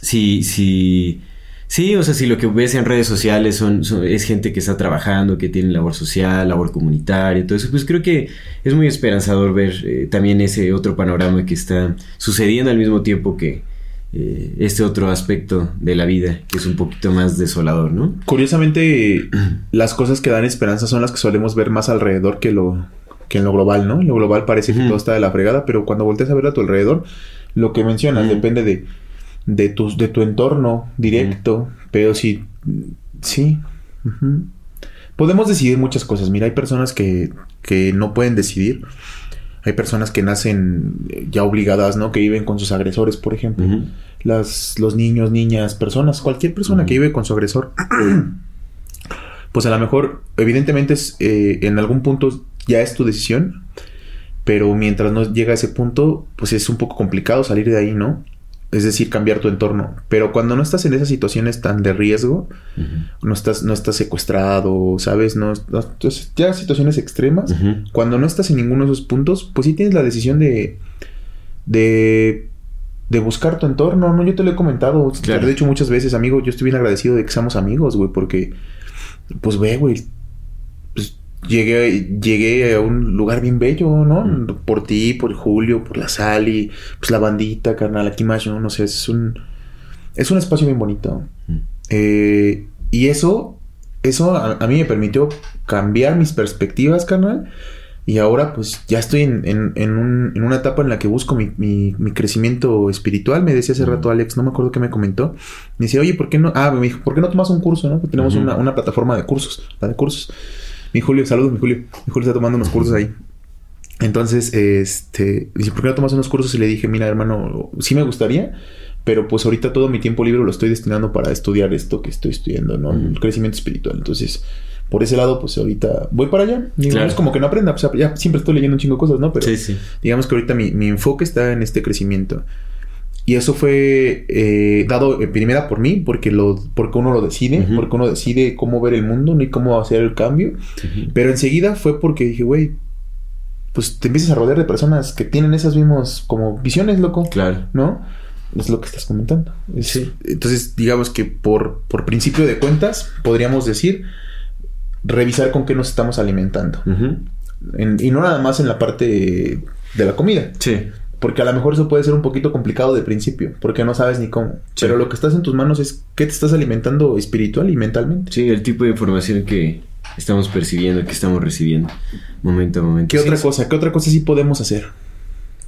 Sí, sí, sí, o sea, si lo que ves en redes sociales son, son- es gente que está trabajando, que tiene labor social, labor comunitaria, todo eso, pues creo que es muy esperanzador ver eh, también ese otro panorama que está sucediendo al mismo tiempo que eh, este otro aspecto de la vida, que es un poquito más desolador, ¿no? Curiosamente, las cosas que dan esperanza son las que solemos ver más alrededor que lo que en lo global, ¿no? En lo global parece que todo está de la fregada, pero cuando volteas a ver a tu alrededor, lo que mencionas depende de, de, tus, de tu entorno directo, pero sí, sí. Podemos decidir muchas cosas. Mira, hay personas que, que no pueden decidir. Hay personas que nacen eh, ya obligadas, ¿no? Que viven con sus agresores, por ejemplo. Las, los niños, niñas, personas, cualquier persona que vive con su agresor. pues a lo mejor, evidentemente, es, eh, en algún punto ya es tu decisión. Pero mientras no llega a ese punto, pues es un poco complicado salir de ahí, ¿no? Es decir, cambiar tu entorno. Pero cuando no estás en esas situaciones tan de riesgo, no estás, no estás secuestrado, ¿sabes? No, no- entonces, ya situaciones extremas. Cuando no estás en ninguno de esos puntos, pues sí tienes la decisión de. de. de buscar tu entorno, ¿no? Yo te lo he comentado, te lo he dicho muchas veces, amigo. Yo estoy bien agradecido de que seamos amigos, güey, porque. Pues ve, güey. Llegué, llegué a un lugar bien bello, ¿no? Mm. Por ti, por Julio, por la Sally, pues la bandita, carnal, aquí más, ¿no? No sé, es un. Es un espacio bien bonito. Mm. Eh, y eso, eso a, a mí me permitió cambiar mis perspectivas, carnal. Y ahora pues ya estoy en, en- en un- en una etapa en la que busco mi, mi- mi crecimiento espiritual. Me decía hace Ujú. rato Alex, no me acuerdo qué me comentó. Me decía, oye, ¿por qué no? Ah, me dijo, ¿por qué no tomas un curso? ¿no? Porque tenemos una, una plataforma de cursos, la de cursos. Mi Julio, saludos, mi Julio. Mi Julio está tomando unos cursos ahí. Entonces, este, dice, ¿por qué no tomas unos cursos? Y le dije, mira, hermano, sí me gustaría, pero pues ahorita todo mi tiempo libre lo estoy destinando para estudiar esto que estoy estudiando, ¿no? El crecimiento espiritual. Entonces, por ese lado, pues ahorita voy para allá. Digo, Claro. como que no aprenda, sea, ya siempre estoy leyendo un chingo de cosas, ¿no? Pero Sí, sí. digamos que ahorita mi, mi enfoque está en este crecimiento. Y eso fue eh, dado en primera por mí, porque, lo, porque uno lo decide, porque uno decide cómo ver el mundo, ni cómo hacer el cambio. Pero enseguida fue porque dije, güey, pues te empiezas a rodear de personas que tienen esas mismas como visiones, loco. Claro. ¿No? Es lo que estás comentando. Es- Sí. Entonces, digamos que por, por principio de cuentas, podríamos decir, revisar con qué nos estamos alimentando. En- y no nada más en la parte de la comida. Sí. Porque a lo mejor eso puede ser un poquito complicado de principio, porque no sabes ni cómo. Sí. Pero lo que estás en tus manos es qué te estás alimentando espiritual y mentalmente. Sí, el tipo de información que estamos percibiendo, que estamos recibiendo, momento a momento. ¿Qué Sí, otra sí. cosa? ¿Qué otra cosa sí podemos hacer?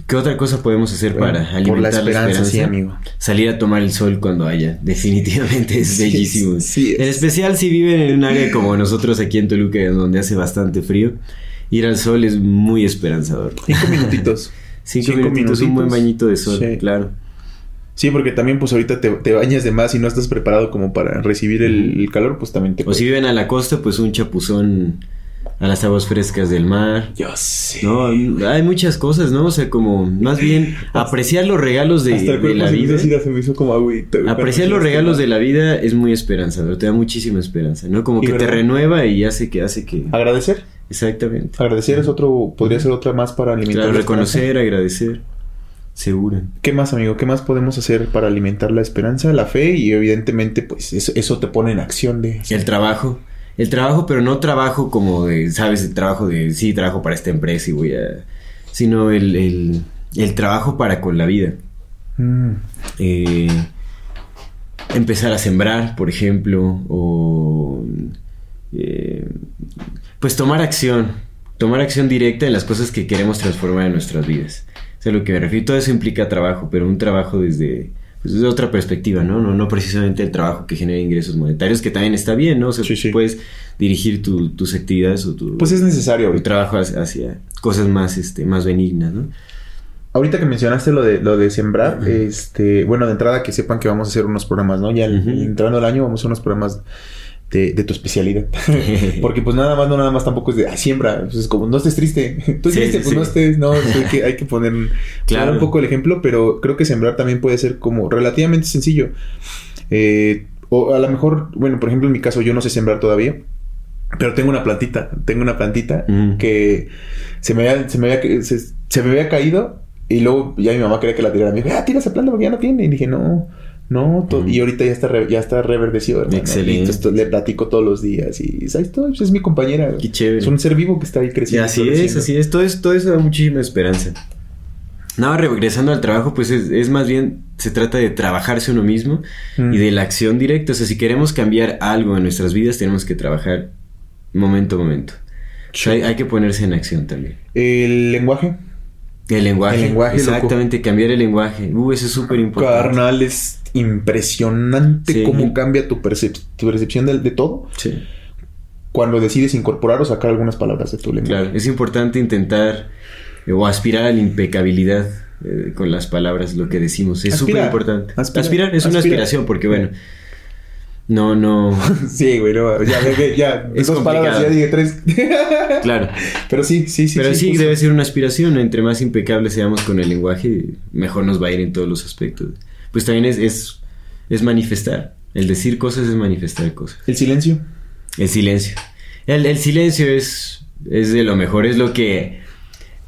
¿Qué otra cosa podemos hacer para Bueno, alimentar por la la esperanza, esperanza? sí, amigo. Salir a tomar el sol cuando haya. Definitivamente es Sí, bellísimo. sí, es. En especial si viven en un área como nosotros aquí en Toluca, donde hace bastante frío. Ir al sol es muy esperanzador. Cinco minutitos. Cinco, Cinco minutitos, un buen bañito de sol, Sí. claro. Sí, porque también pues ahorita te, te bañas de más y no estás preparado como para recibir el, el calor, pues también te... O si viven a la costa, pues un chapuzón a las aguas frescas del mar. Yo sé. No, hay muchas cosas, ¿no? O sea, como más bien apreciar los regalos de, Hasta el de la vida. se me hizo como agüita. Apreciar los regalos de la vida es muy esperanzador, te da muchísima esperanza, ¿no? Como que te renueva y hace que hace que Agradecer. Exactamente. Agradecer es otro, podría ser otra más para alimentar Claro, la esperanza. reconocer, agradecer, seguro. ¿Qué más, amigo? ¿Qué más podemos hacer para alimentar la esperanza, la fe? Y evidentemente, pues eso, eso te pone en acción de... El trabajo, el trabajo, pero no trabajo como de, sabes, el trabajo de sí, trabajo para esta empresa y voy a sino el, el, el trabajo para con la vida. Mm, eh, empezar a sembrar, por ejemplo, o eh, pues tomar acción, tomar acción directa en las cosas que queremos transformar en nuestras vidas. Es a lo que me refiero. Todo eso implica trabajo, pero un trabajo desde, pues, desde otra perspectiva, ¿no? ¿no? No precisamente el trabajo que genera ingresos monetarios, que también está bien, ¿no? O sea, Sí, sí. puedes dirigir tu- tus actividades o tu, Pues es necesario tu trabajo hacia, hacia cosas más, este, más benignas, ¿no? Ahorita que mencionaste lo de lo de sembrar, este, bueno, de entrada que sepan que vamos a hacer unos programas, ¿no? Ya entrando el año vamos a hacer unos programas de, de tu especialidad. Porque pues nada más, no nada más tampoco es de, ah, siembra. Pues es como, no estés triste. Tú Sí, triste, sí, pues sí. no estés, no, hay que, hay que poner Claro. poner un poco el ejemplo, pero creo que sembrar también puede ser como relativamente sencillo. Eh, o a lo mejor, bueno, por ejemplo, en mi caso yo no sé sembrar todavía. Pero tengo una plantita, tengo una plantita Mm. que se me había, se me había, se, se me había caído y luego ya mi mamá quería que la tirara. Me dijo, ah, tira esa planta porque ya no tiene. Y dije, no, no. Mm. Y ahorita ya está, re- ya está reverdecido, hermano. Excelente. Y le platico todos los días y ¿sabes? Todo, es mi compañera. Qué chévere. Es un ser vivo que está ahí Y creciendo. así es, así es. Todo, eso. todo eso da muchísima esperanza. Nada, regresando al trabajo, pues es, es más bien, se trata de trabajarse uno mismo Mm. y de la acción directa. O sea, si queremos cambiar algo en nuestras vidas, tenemos que trabajar momento a momento. O sea, hay, hay que ponerse en acción también. El lenguaje. El lenguaje. El lenguaje, loco. Exactamente, cambiar el lenguaje. Uh, eso es súper importante. Carnal, es impresionante Sí. cómo cambia tu, percep- tu percepción de, de todo Sí, cuando decides incorporar o sacar algunas palabras de tu lenguaje. claro. Es importante intentar eh, o aspirar a la impecabilidad eh, con las palabras, lo que decimos. Es súper importante. Aspirar. Aspirar, es una aspiración porque, bueno, no, no. Sí, güey, no, ya, ya, ya, Es dos palabras, ya dije tres. Claro. Pero sí, sí, sí. Pero sí, justo. debe ser una aspiración. Entre más impecables seamos con el lenguaje, mejor nos va a ir en todos los aspectos. Pues también es, es, es manifestar. El decir cosas es manifestar cosas. El silencio. El silencio. El, el silencio es, es de lo mejor, es lo que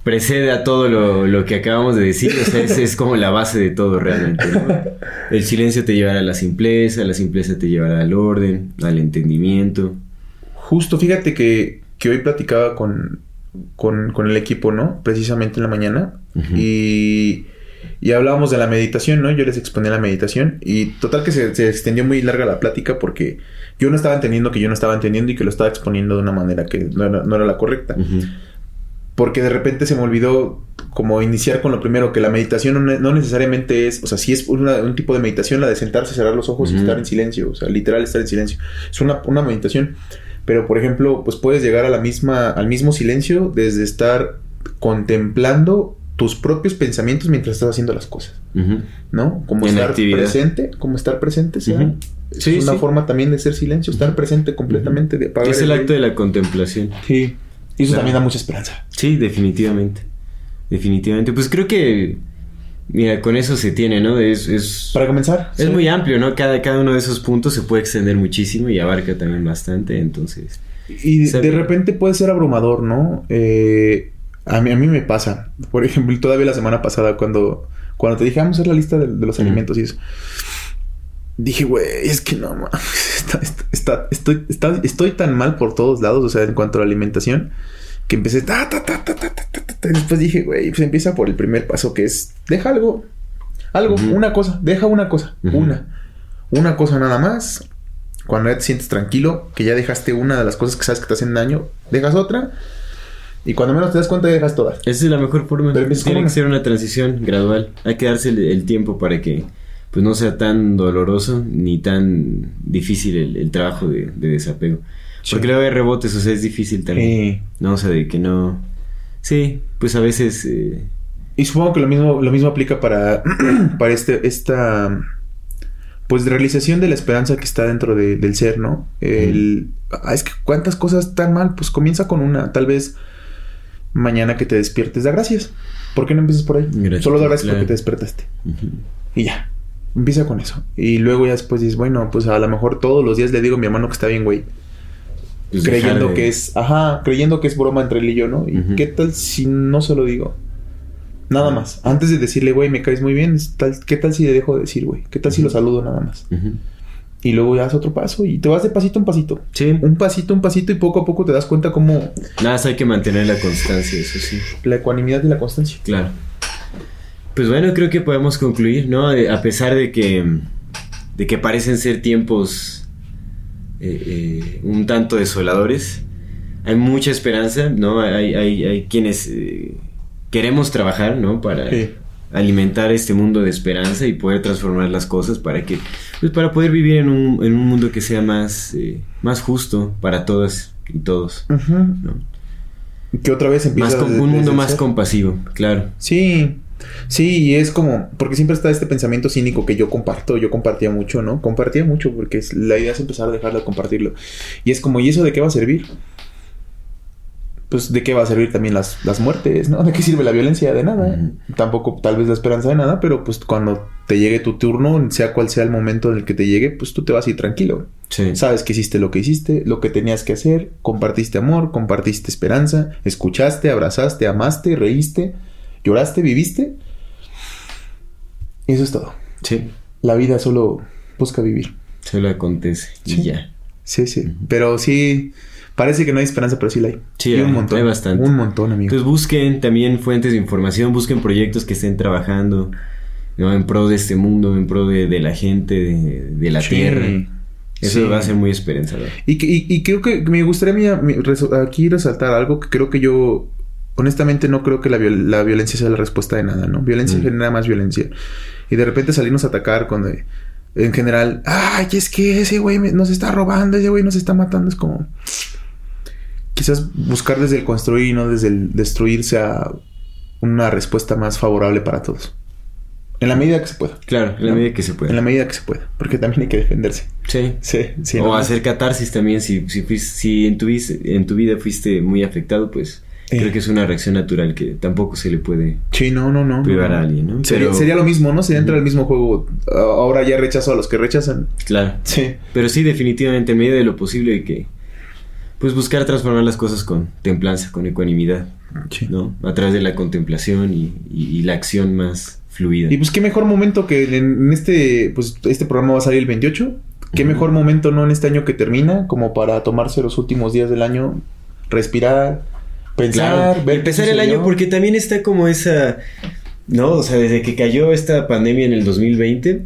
precede a todo lo, lo que acabamos de decir. O sea, es, es como la base de todo realmente. ¿no? El silencio te llevará a la simpleza, la simpleza te llevará al orden, al entendimiento. Justo, fíjate que, que hoy platicaba con, con, con el equipo, ¿no? Precisamente en la mañana. Y, y hablábamos de la meditación, ¿no? Yo les exponía la meditación. Y total que se, se extendió muy larga la plática porque yo no estaba entendiendo que yo no estaba entendiendo y que lo estaba exponiendo de una manera que no era, no era la correcta. Porque de repente se me olvidó como iniciar con lo primero, que la meditación no, ne- no necesariamente es, o sea, sí es una- un tipo de meditación, la de sentarse, cerrar los ojos y estar en silencio, o sea, literal estar en silencio. Es una, una meditación, pero por ejemplo, pues puedes llegar a la misma, al mismo silencio desde estar contemplando tus propios pensamientos mientras estás haciendo las cosas. ¿no? Como En estar actividad. presente, como estar presente, sea, Ujú. es Sí, una sí. forma también de ser silencio, estar presente completamente, de Es el acto de la contemplación. Sí. Y eso Claro. también da mucha esperanza. Sí, definitivamente. Definitivamente. Pues creo que, mira, con eso se tiene, ¿no? Es, es, Para comenzar. es sí. muy amplio, ¿no? Cada, cada uno de esos puntos se puede extender muchísimo y abarca también bastante, entonces... Y Se- de repente puede ser abrumador, ¿no? Eh, a mí, a mí me pasa. Por ejemplo, todavía la semana pasada cuando, cuando te dije, ah, vamos a hacer la lista de, los alimentos y eso. Dije, güey, es que no, está, está, estoy, estoy tan mal por todos lados, o sea, en cuanto a la alimentación, que empecé... Ta, ta, ta, Después dije, güey, pues empieza por el primer paso, que es, deja algo, algo, una cosa, deja una cosa, una, una cosa nada más. Cuando ya te sientes tranquilo, que ya dejaste una de las cosas que sabes que te hacen daño, dejas otra y cuando menos te das cuenta, dejas todas. Esa es la mejor forma. Pero Tiene que ser una transición gradual. Hay que darse el, el tiempo para que pues no sea tan doloroso ni tan difícil el, el trabajo de, de desapego. Sí. Porque luego hay rebotes, o sea, es difícil también. Eh, No, o sea, de que no... Sí, pues a veces... eh, y supongo que lo mismo, lo mismo aplica para, para este, esta pues realización de la esperanza que está dentro de- del ser, ¿no? El, ah, es que cuántas cosas están mal, pues comienza con una, tal vez mañana que te despiertes, da gracias. ¿Por qué no empiezas por ahí? Solo da gracias claro. porque te despertaste. Y ya. Empieza con eso. Y luego ya después dices, bueno, pues a lo mejor todos los días le digo a mi hermano que está bien, güey. Pues creyendo de- que es, ajá, creyendo que es broma entre él y yo, ¿no? ¿Y qué tal si no se lo digo? Nada Ah. más. Antes de decirle, güey, me caes muy bien, tal- ¿qué tal si le dejo de decir, güey? ¿Qué tal si lo saludo nada más? Y luego ya das otro paso y te vas de pasito en pasito. Sí. Un pasito, un pasito y poco a poco te das cuenta cómo Nada, hay que mantener la constancia, eso sí. la ecuanimidad y la constancia. Claro. Pues bueno, creo que podemos concluir, ¿no? Eh, A pesar de que, de que parecen ser tiempos eh, eh, un tanto desoladores, hay mucha esperanza, ¿no? Hay, hay, hay quienes eh, queremos trabajar, ¿no? Para Sí. Alimentar este mundo de esperanza y poder transformar las cosas para que, pues para poder vivir en un, en un mundo que sea más, eh, más justo para todas y todos, ¿no? Que otra vez empieza Más desde- un mundo más ser. compasivo, claro. Sí, sí, y es como, porque siempre está este pensamiento cínico que yo comparto, yo compartía mucho, ¿no? Compartía mucho porque es- la idea es empezar a dejar de compartirlo. Y es como, ¿y eso de qué va a servir? Pues de qué va a servir también las, las muertes, ¿no? ¿De qué sirve la violencia? De nada. Tampoco tal vez la esperanza de nada, pero pues cuando te llegue tu turno, sea cual sea el momento en el que te llegue, pues tú te vas a ir tranquilo. Sí. Sabes que hiciste lo que hiciste, lo que tenías que hacer, compartiste amor, compartiste esperanza, escuchaste, abrazaste, amaste, reíste, lloraste, viviste. Y eso es todo. Sí. La vida solo busca vivir. Solo acontece y ya. Sí, sí. Pero sí, parece que no hay esperanza, pero sí la hay. Sí, y hay- un montón. hay bastante. Un montón, amigo. Entonces busquen también fuentes de información, busquen proyectos que estén trabajando ¿no? en pro de este mundo, en pro de, de la gente, de, de la Sí. tierra. Eso Sí. va a ser muy esperanzador. Y, y- y creo que me gustaría a mí, aquí resaltar algo que creo que yo, honestamente, no creo que la, viol- la violencia sea la respuesta de nada, ¿no? Violencia Mm. genera más violencia. Y de repente salirnos a atacar cuando, en general, ay, es que ese güey nos está robando, ese güey nos está matando, es como. Quizás buscar desde el construir y no desde el destruir sea una respuesta más favorable para todos. En la medida que se pueda. Claro, en la medida que se pueda. En la medida que se pueda. Porque también hay que defenderse. Sí. Sí, sí. o hacer catarsis también, si, si, si en, tu, en tu vida fuiste muy afectado, pues Eh. creo que es una reacción natural que tampoco se le puede Sí, no, no, no. privar no, a no. alguien, ¿no? Sería, Pero- sería lo mismo, ¿no? Sería entrar al mismo juego. A- Ahora ya rechazo a los que rechazan. Claro. Sí. Pero sí, definitivamente, en medida de lo posible, hay que pues buscar transformar las cosas con templanza, con ecuanimidad, Sí. ¿no? A través de la contemplación y, y- y la acción más fluida. Y pues qué mejor momento que en, este, pues este programa va a salir el 28. Qué mejor momento, ¿no? En este año que termina, como para tomarse los últimos días del año, respirar, pensar, Claro, ver y empezar el año porque también está como esa, ¿no? O sea, desde que cayó esta pandemia en el 2020,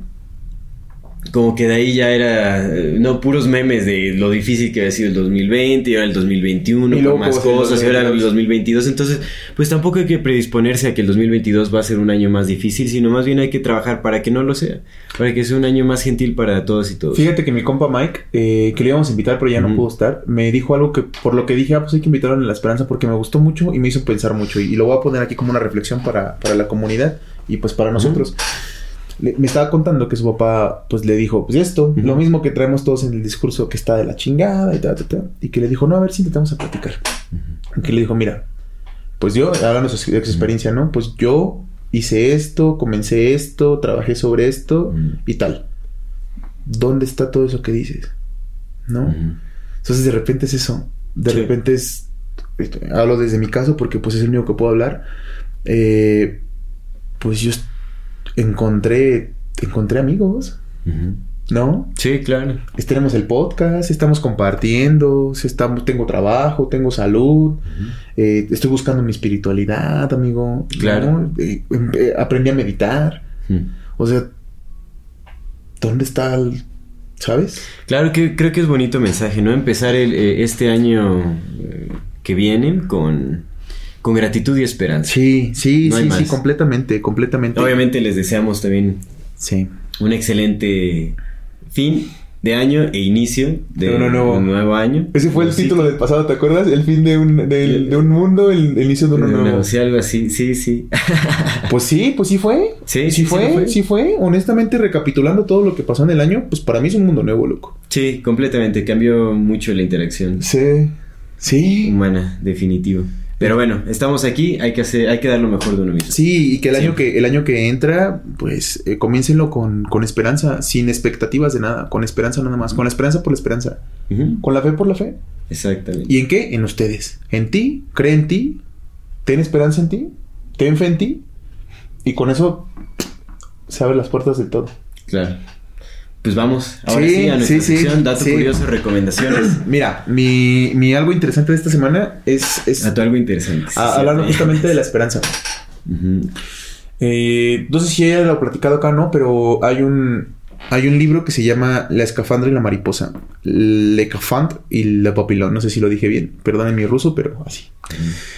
como que de ahí ya era, eh, no, puros memes de lo difícil que había sido el 2020 y ahora el 2021, Y con más cosas, y ahora el 2022. 2022. Entonces, pues tampoco hay que predisponerse a que el 2022 va a ser un año más difícil, sino más bien hay que trabajar para que no lo sea, para que sea un año más gentil para todos y todos. Fíjate que mi compa Mike, eh, que le íbamos a invitar, pero ya no pudo estar, me dijo algo que por lo que dije, ah, pues hay que invitarlo en la esperanza porque me gustó mucho y me hizo pensar mucho. Y, y lo voy a poner aquí como una reflexión para, para la comunidad y pues para nosotros. Le- me estaba contando que su papá pues le dijo, pues esto, Ujú. lo mismo que traemos todos en el discurso que está de la chingada y tal, tal, tal. Y que le dijo, no, a ver si intentamos a platicar. Y que le dijo, mira, pues yo, hablando de su experiencia, ¿no? Pues yo hice esto, comencé esto, trabajé sobre esto y tal. ¿Dónde está todo eso que dices? ¿No? Entonces de repente es eso. De Sí. repente es... Hablo desde mi caso porque pues es el único que puedo hablar. Eh, pues yo encontré... Encontré amigos. ¿no? Sí, claro. Tenemos el podcast, estamos compartiendo, estamos, tengo trabajo, tengo salud, eh, estoy buscando mi espiritualidad, amigo. ¿no? Claro. Eh, em- eh, aprendí a meditar. O sea, ¿dónde está el... ¿Sabes? Claro que creo que es bonito mensaje, ¿no? Empezar el, eh, este año eh, que viene con, con gratitud y esperanza. Sí, sí, No sí, sí, completamente, completamente. Obviamente les deseamos también Sí. un excelente fin de año e inicio de, De uno nuevo. un nuevo año. Ese fue el título del pasado, ¿te acuerdas? El fin de un, de un mundo, el, el inicio de uno nuevo. sí, algo así, sí, sí. Pues sí, pues sí fue. Sí, sí, sí, fue, fue. sí fue. Honestamente, recapitulando todo lo que pasó en el año, pues para mí es un mundo nuevo, loco. sí, completamente, cambió mucho la interacción Sí. Sí. humana, definitivo. Pero bueno, estamos aquí, hay que hacer, hay que dar lo mejor de uno mismo. Sí, y que el año que el año que entra, pues eh, comiéncenlo con, con esperanza, sin expectativas de nada, con esperanza nada más, con la esperanza por la esperanza, con la fe por la fe. Exactamente. ¿Y en qué? En ustedes. En ti, cree en ti, ten esperanza en ti, ten fe en ti, y con eso se abren las puertas de todo. Claro. Pues vamos, ahora Sí, sí, a nuestra sí, sección, dato sí. curioso, recomendaciones. Mira, mi, mi algo interesante de esta semana es, es Dato algo interesante. a- sí. hablando justamente de la esperanza. Ujú. Eh, no sé si ya lo he platicado acá o no, pero hay un, hay un libro que se llama La escafandra y la mariposa. Le Cafand y la papilón. No sé si lo dije bien. Perdonen mi ruso, pero así.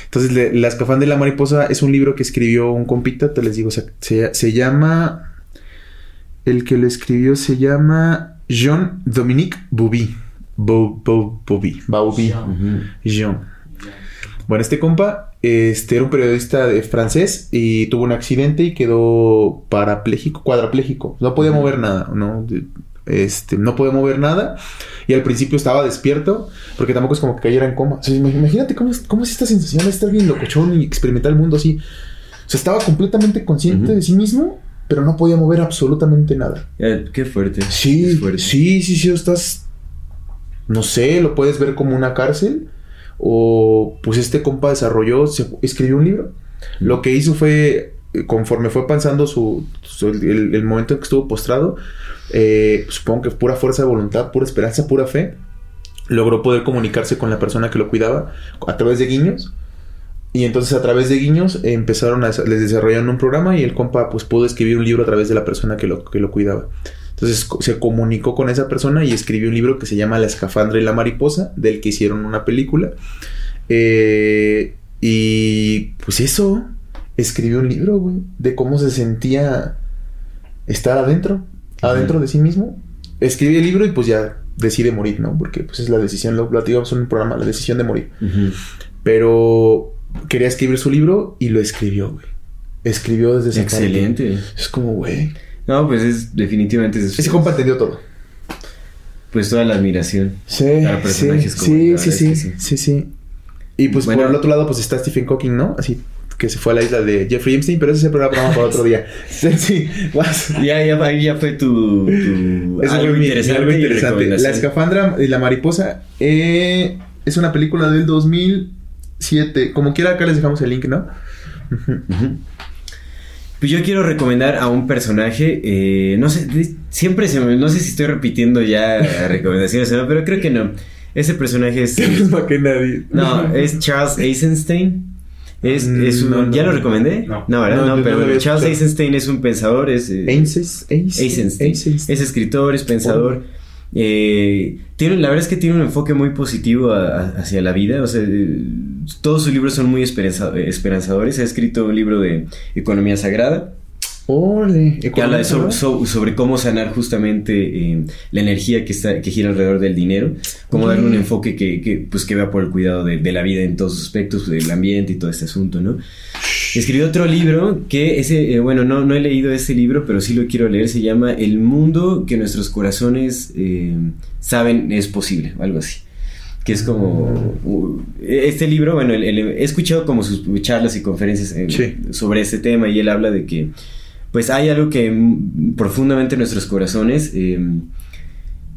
Entonces, le- La escafandra y la mariposa es un libro que escribió un compita, te les digo, se, se- se llama... El que lo escribió se llama Jean Dominique Bouby. Bou- Bou- Bouby. Bauby. Ujú. Jean. Bueno, este compa este, era un periodista de francés y tuvo un accidente y quedó parapléjico, cuadrapléjico. No podía mover nada, ¿no? Este, no podía mover nada. Y al principio estaba despierto, porque tampoco es como que cayera en coma. O sea, imag- imagínate cómo es, cómo es esta sensación de estar bien locochón y experimentar el mundo así. O sea, estaba completamente consciente de sí mismo, pero no podía mover absolutamente nada. Eh, qué fuerte. Sí, Es fuerte. sí, sí, sí, estás, no sé, lo puedes ver como una cárcel o pues este compa desarrolló, se- escribió un libro. Lo que hizo fue, eh, conforme fue pasando su, su- el, el momento en que estuvo postrado, eh, supongo que pura fuerza de voluntad, pura esperanza, pura fe, logró poder comunicarse con la persona que lo cuidaba a través de guiños. Y entonces a través de guiños empezaron a les desarrollaron un programa y el compa pues pudo escribir un libro a través de la persona que lo, que lo cuidaba. Entonces se comunicó con esa persona y escribió un libro que se llama La escafandra y la mariposa, del que hicieron una película. Eh, y pues eso, escribió un libro, güey, de cómo se sentía estar adentro, adentro de sí mismo. Escribe el libro y pues ya decide morir, ¿no? Porque pues es la decisión, lo platicamos en un programa, la decisión de morir. Pero quería escribir su libro y lo escribió, güey. Escribió desde esa parte. Excelente. Es como, güey. No, pues es definitivamente es, Ese compa entendió todo. pues toda la admiración. Sí, Para sí, personajes como sí, sí, sí, es que sí, sí. Y pues Bueno. por el otro lado, pues está Stephen Hawking, ¿no? Así que se fue a la isla de Jeffrey Epstein, pero ese es el programa para otro día. Sí, sí. Ya, ya, ahí ya fue tu, tu Ese algo fue interesante. algo y interesante. La escafandra y la mariposa eh, es una película del 2007. Como quiera, acá les dejamos el link, ¿no? Pues yo quiero recomendar a un personaje, eh, no sé, siempre se me, no sé si estoy repitiendo ya recomendaciones, ¿no? pero creo que no. Ese personaje es, más que nadie. no, es Charles Eisenstein. Es, es un- Mm, no, ¿Ya no. lo recomendé? No. ¿verdad? No, No, no, pero no Charles escuchado. Eisenstein es un pensador, es... eh, Eisenstein. Eisenstein. Eisenstein. Es escritor, es pensador. Eh, tiene, la verdad es que tiene un enfoque muy positivo a- a- hacia la vida. O sea, eh, todos sus libros son muy esperanza- esperanzadores. Ha escrito un libro de economía sagrada que habla de sobre cómo sanar justamente eh, la energía que, está, que gira alrededor del dinero. Cómo darle un enfoque que, que, pues, que por el cuidado de, de la vida en todos sus aspectos, del ambiente y todo este asunto, ¿no? Escribió otro libro que ese, eh, bueno, no, no he leído ese libro, pero sí lo quiero leer. Se llama El mundo que nuestros corazones eh, saben es posible, o algo así. Que es como. este libro, bueno, el- el- he escuchado como sus charlas y conferencias en- Sí. sobre este tema y él habla de que, pues, hay algo que profundamente en nuestros corazones. eh,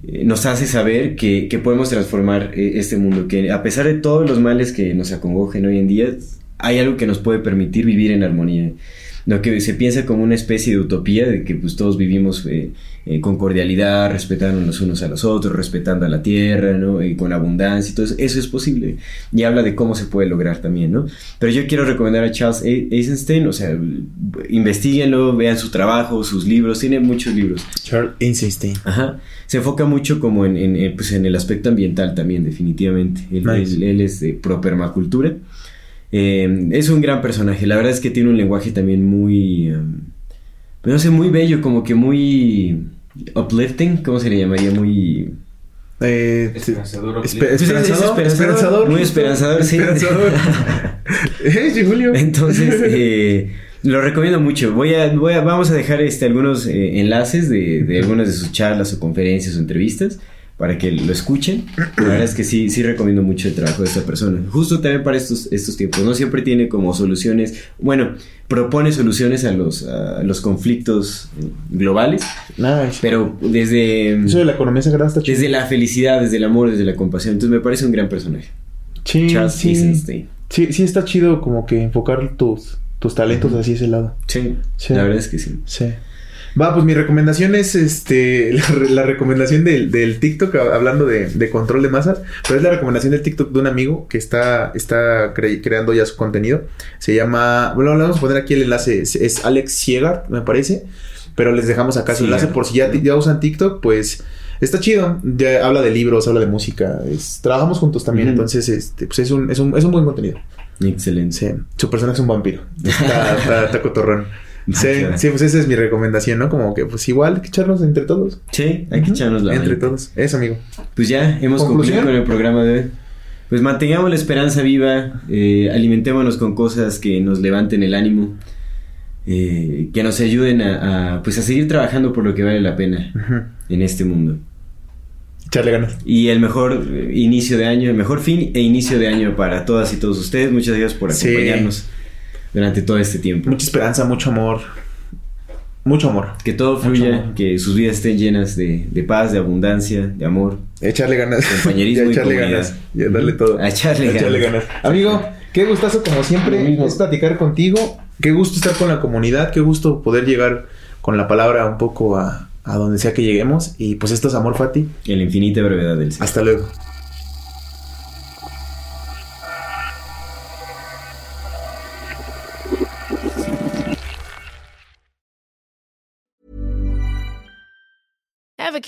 eh, nos hace saber que, que podemos transformar eh, este mundo, que a pesar de todos los males que nos acongojen hoy en día, hay algo que nos puede permitir vivir en armonía. Lo que se piensa como una especie de utopía de que pues todos vivimos eh, eh, con cordialidad, respetando los unos a los otros, respetando a la tierra, ¿no? Y con abundancia y todo eso, es posible. Y habla de cómo se puede lograr también, ¿no? Pero yo quiero recomendar a Charles E- Eisenstein, o sea, investiguenlo, vean su trabajo, sus libros, tiene muchos libros. Charles Eisenstein. Ajá. Se enfoca mucho como en, en, en, pues en el aspecto ambiental también, definitivamente. Él, Nice. él- él es de pro permacultura. Eh, es un gran personaje. La verdad es que tiene un lenguaje también muy. um, pues no sé, muy bello, como que muy. uplifting, ¿cómo se le llamaría? Muy. Eh, Esperanzador, es- esperanzador, esperanzador, muy esperanzador, sí. Esperanzador. Sí, Julio. Entonces, eh, lo recomiendo mucho. Voy a, voy a, vamos a dejar este, algunos eh, enlaces de, de algunas de sus charlas o conferencias o entrevistas para que lo escuchen. La verdad es que sí, sí recomiendo mucho el trabajo de esta persona. Justo también para estos, estos tiempos. No siempre tiene como soluciones, bueno, propone soluciones a los, a los conflictos globales, Nice. pero desde, Eso de la economía sagrada está chido. desde la felicidad, desde el amor, desde la compasión. Entonces me parece un gran personaje. Sí, Charles sí. Eisenstein. Sí, sí está chido como que enfocar tus, tus talentos hacia ese lado. Sí, Sí. la verdad es que sí. Sí. Va, pues mi recomendación es este la, re- la recomendación del, del TikTok, hablando de, de control de masas, pero es la recomendación del TikTok de un amigo que está, está cre- creando ya su contenido. Se llama, bueno, le vamos a poner aquí el enlace, es, es Alex Ciegart, me parece, pero les dejamos acá su enlace por si ya, ya usan TikTok, pues está chido. Ya habla de libros, habla de música, es- trabajamos juntos también, entonces este, pues es un, es un, es un buen contenido. Excelente. Sí, su personaje es un vampiro. Está, está, está cotorrón. Sí, pues esa es mi recomendación, ¿no? Como que, pues igual, hay que echarnos entre todos. Sí, hay que echarnos la Entre todos. Eso, amigo. Pues ya hemos ¿Conclusión? concluido con el programa de hoy. Pues mantengamos la esperanza viva, eh, alimentémonos con cosas que nos levanten el ánimo, eh, que nos ayuden a, a, pues a seguir trabajando por lo que vale la pena en este mundo. Echarle ganas. Y el mejor eh, inicio de año, el mejor fin e inicio de año para todas y todos ustedes. Muchas gracias por Sí. Durante todo este tiempo. Mucha esperanza, mucho amor. Mucho amor. Que todo fluya, que sus vidas estén llenas de, de paz, de abundancia, de amor. Echarle ganas. Compañerismo y echarle ganas. Ya darle todo. A echarle ganas. Amigo, qué gustazo como siempre es platicar contigo. Qué gusto estar con la comunidad. Qué gusto poder llegar con la palabra un poco a, a donde sea que lleguemos. Y pues esto es Amor Fati. En la infinita brevedad del ser. Hasta luego.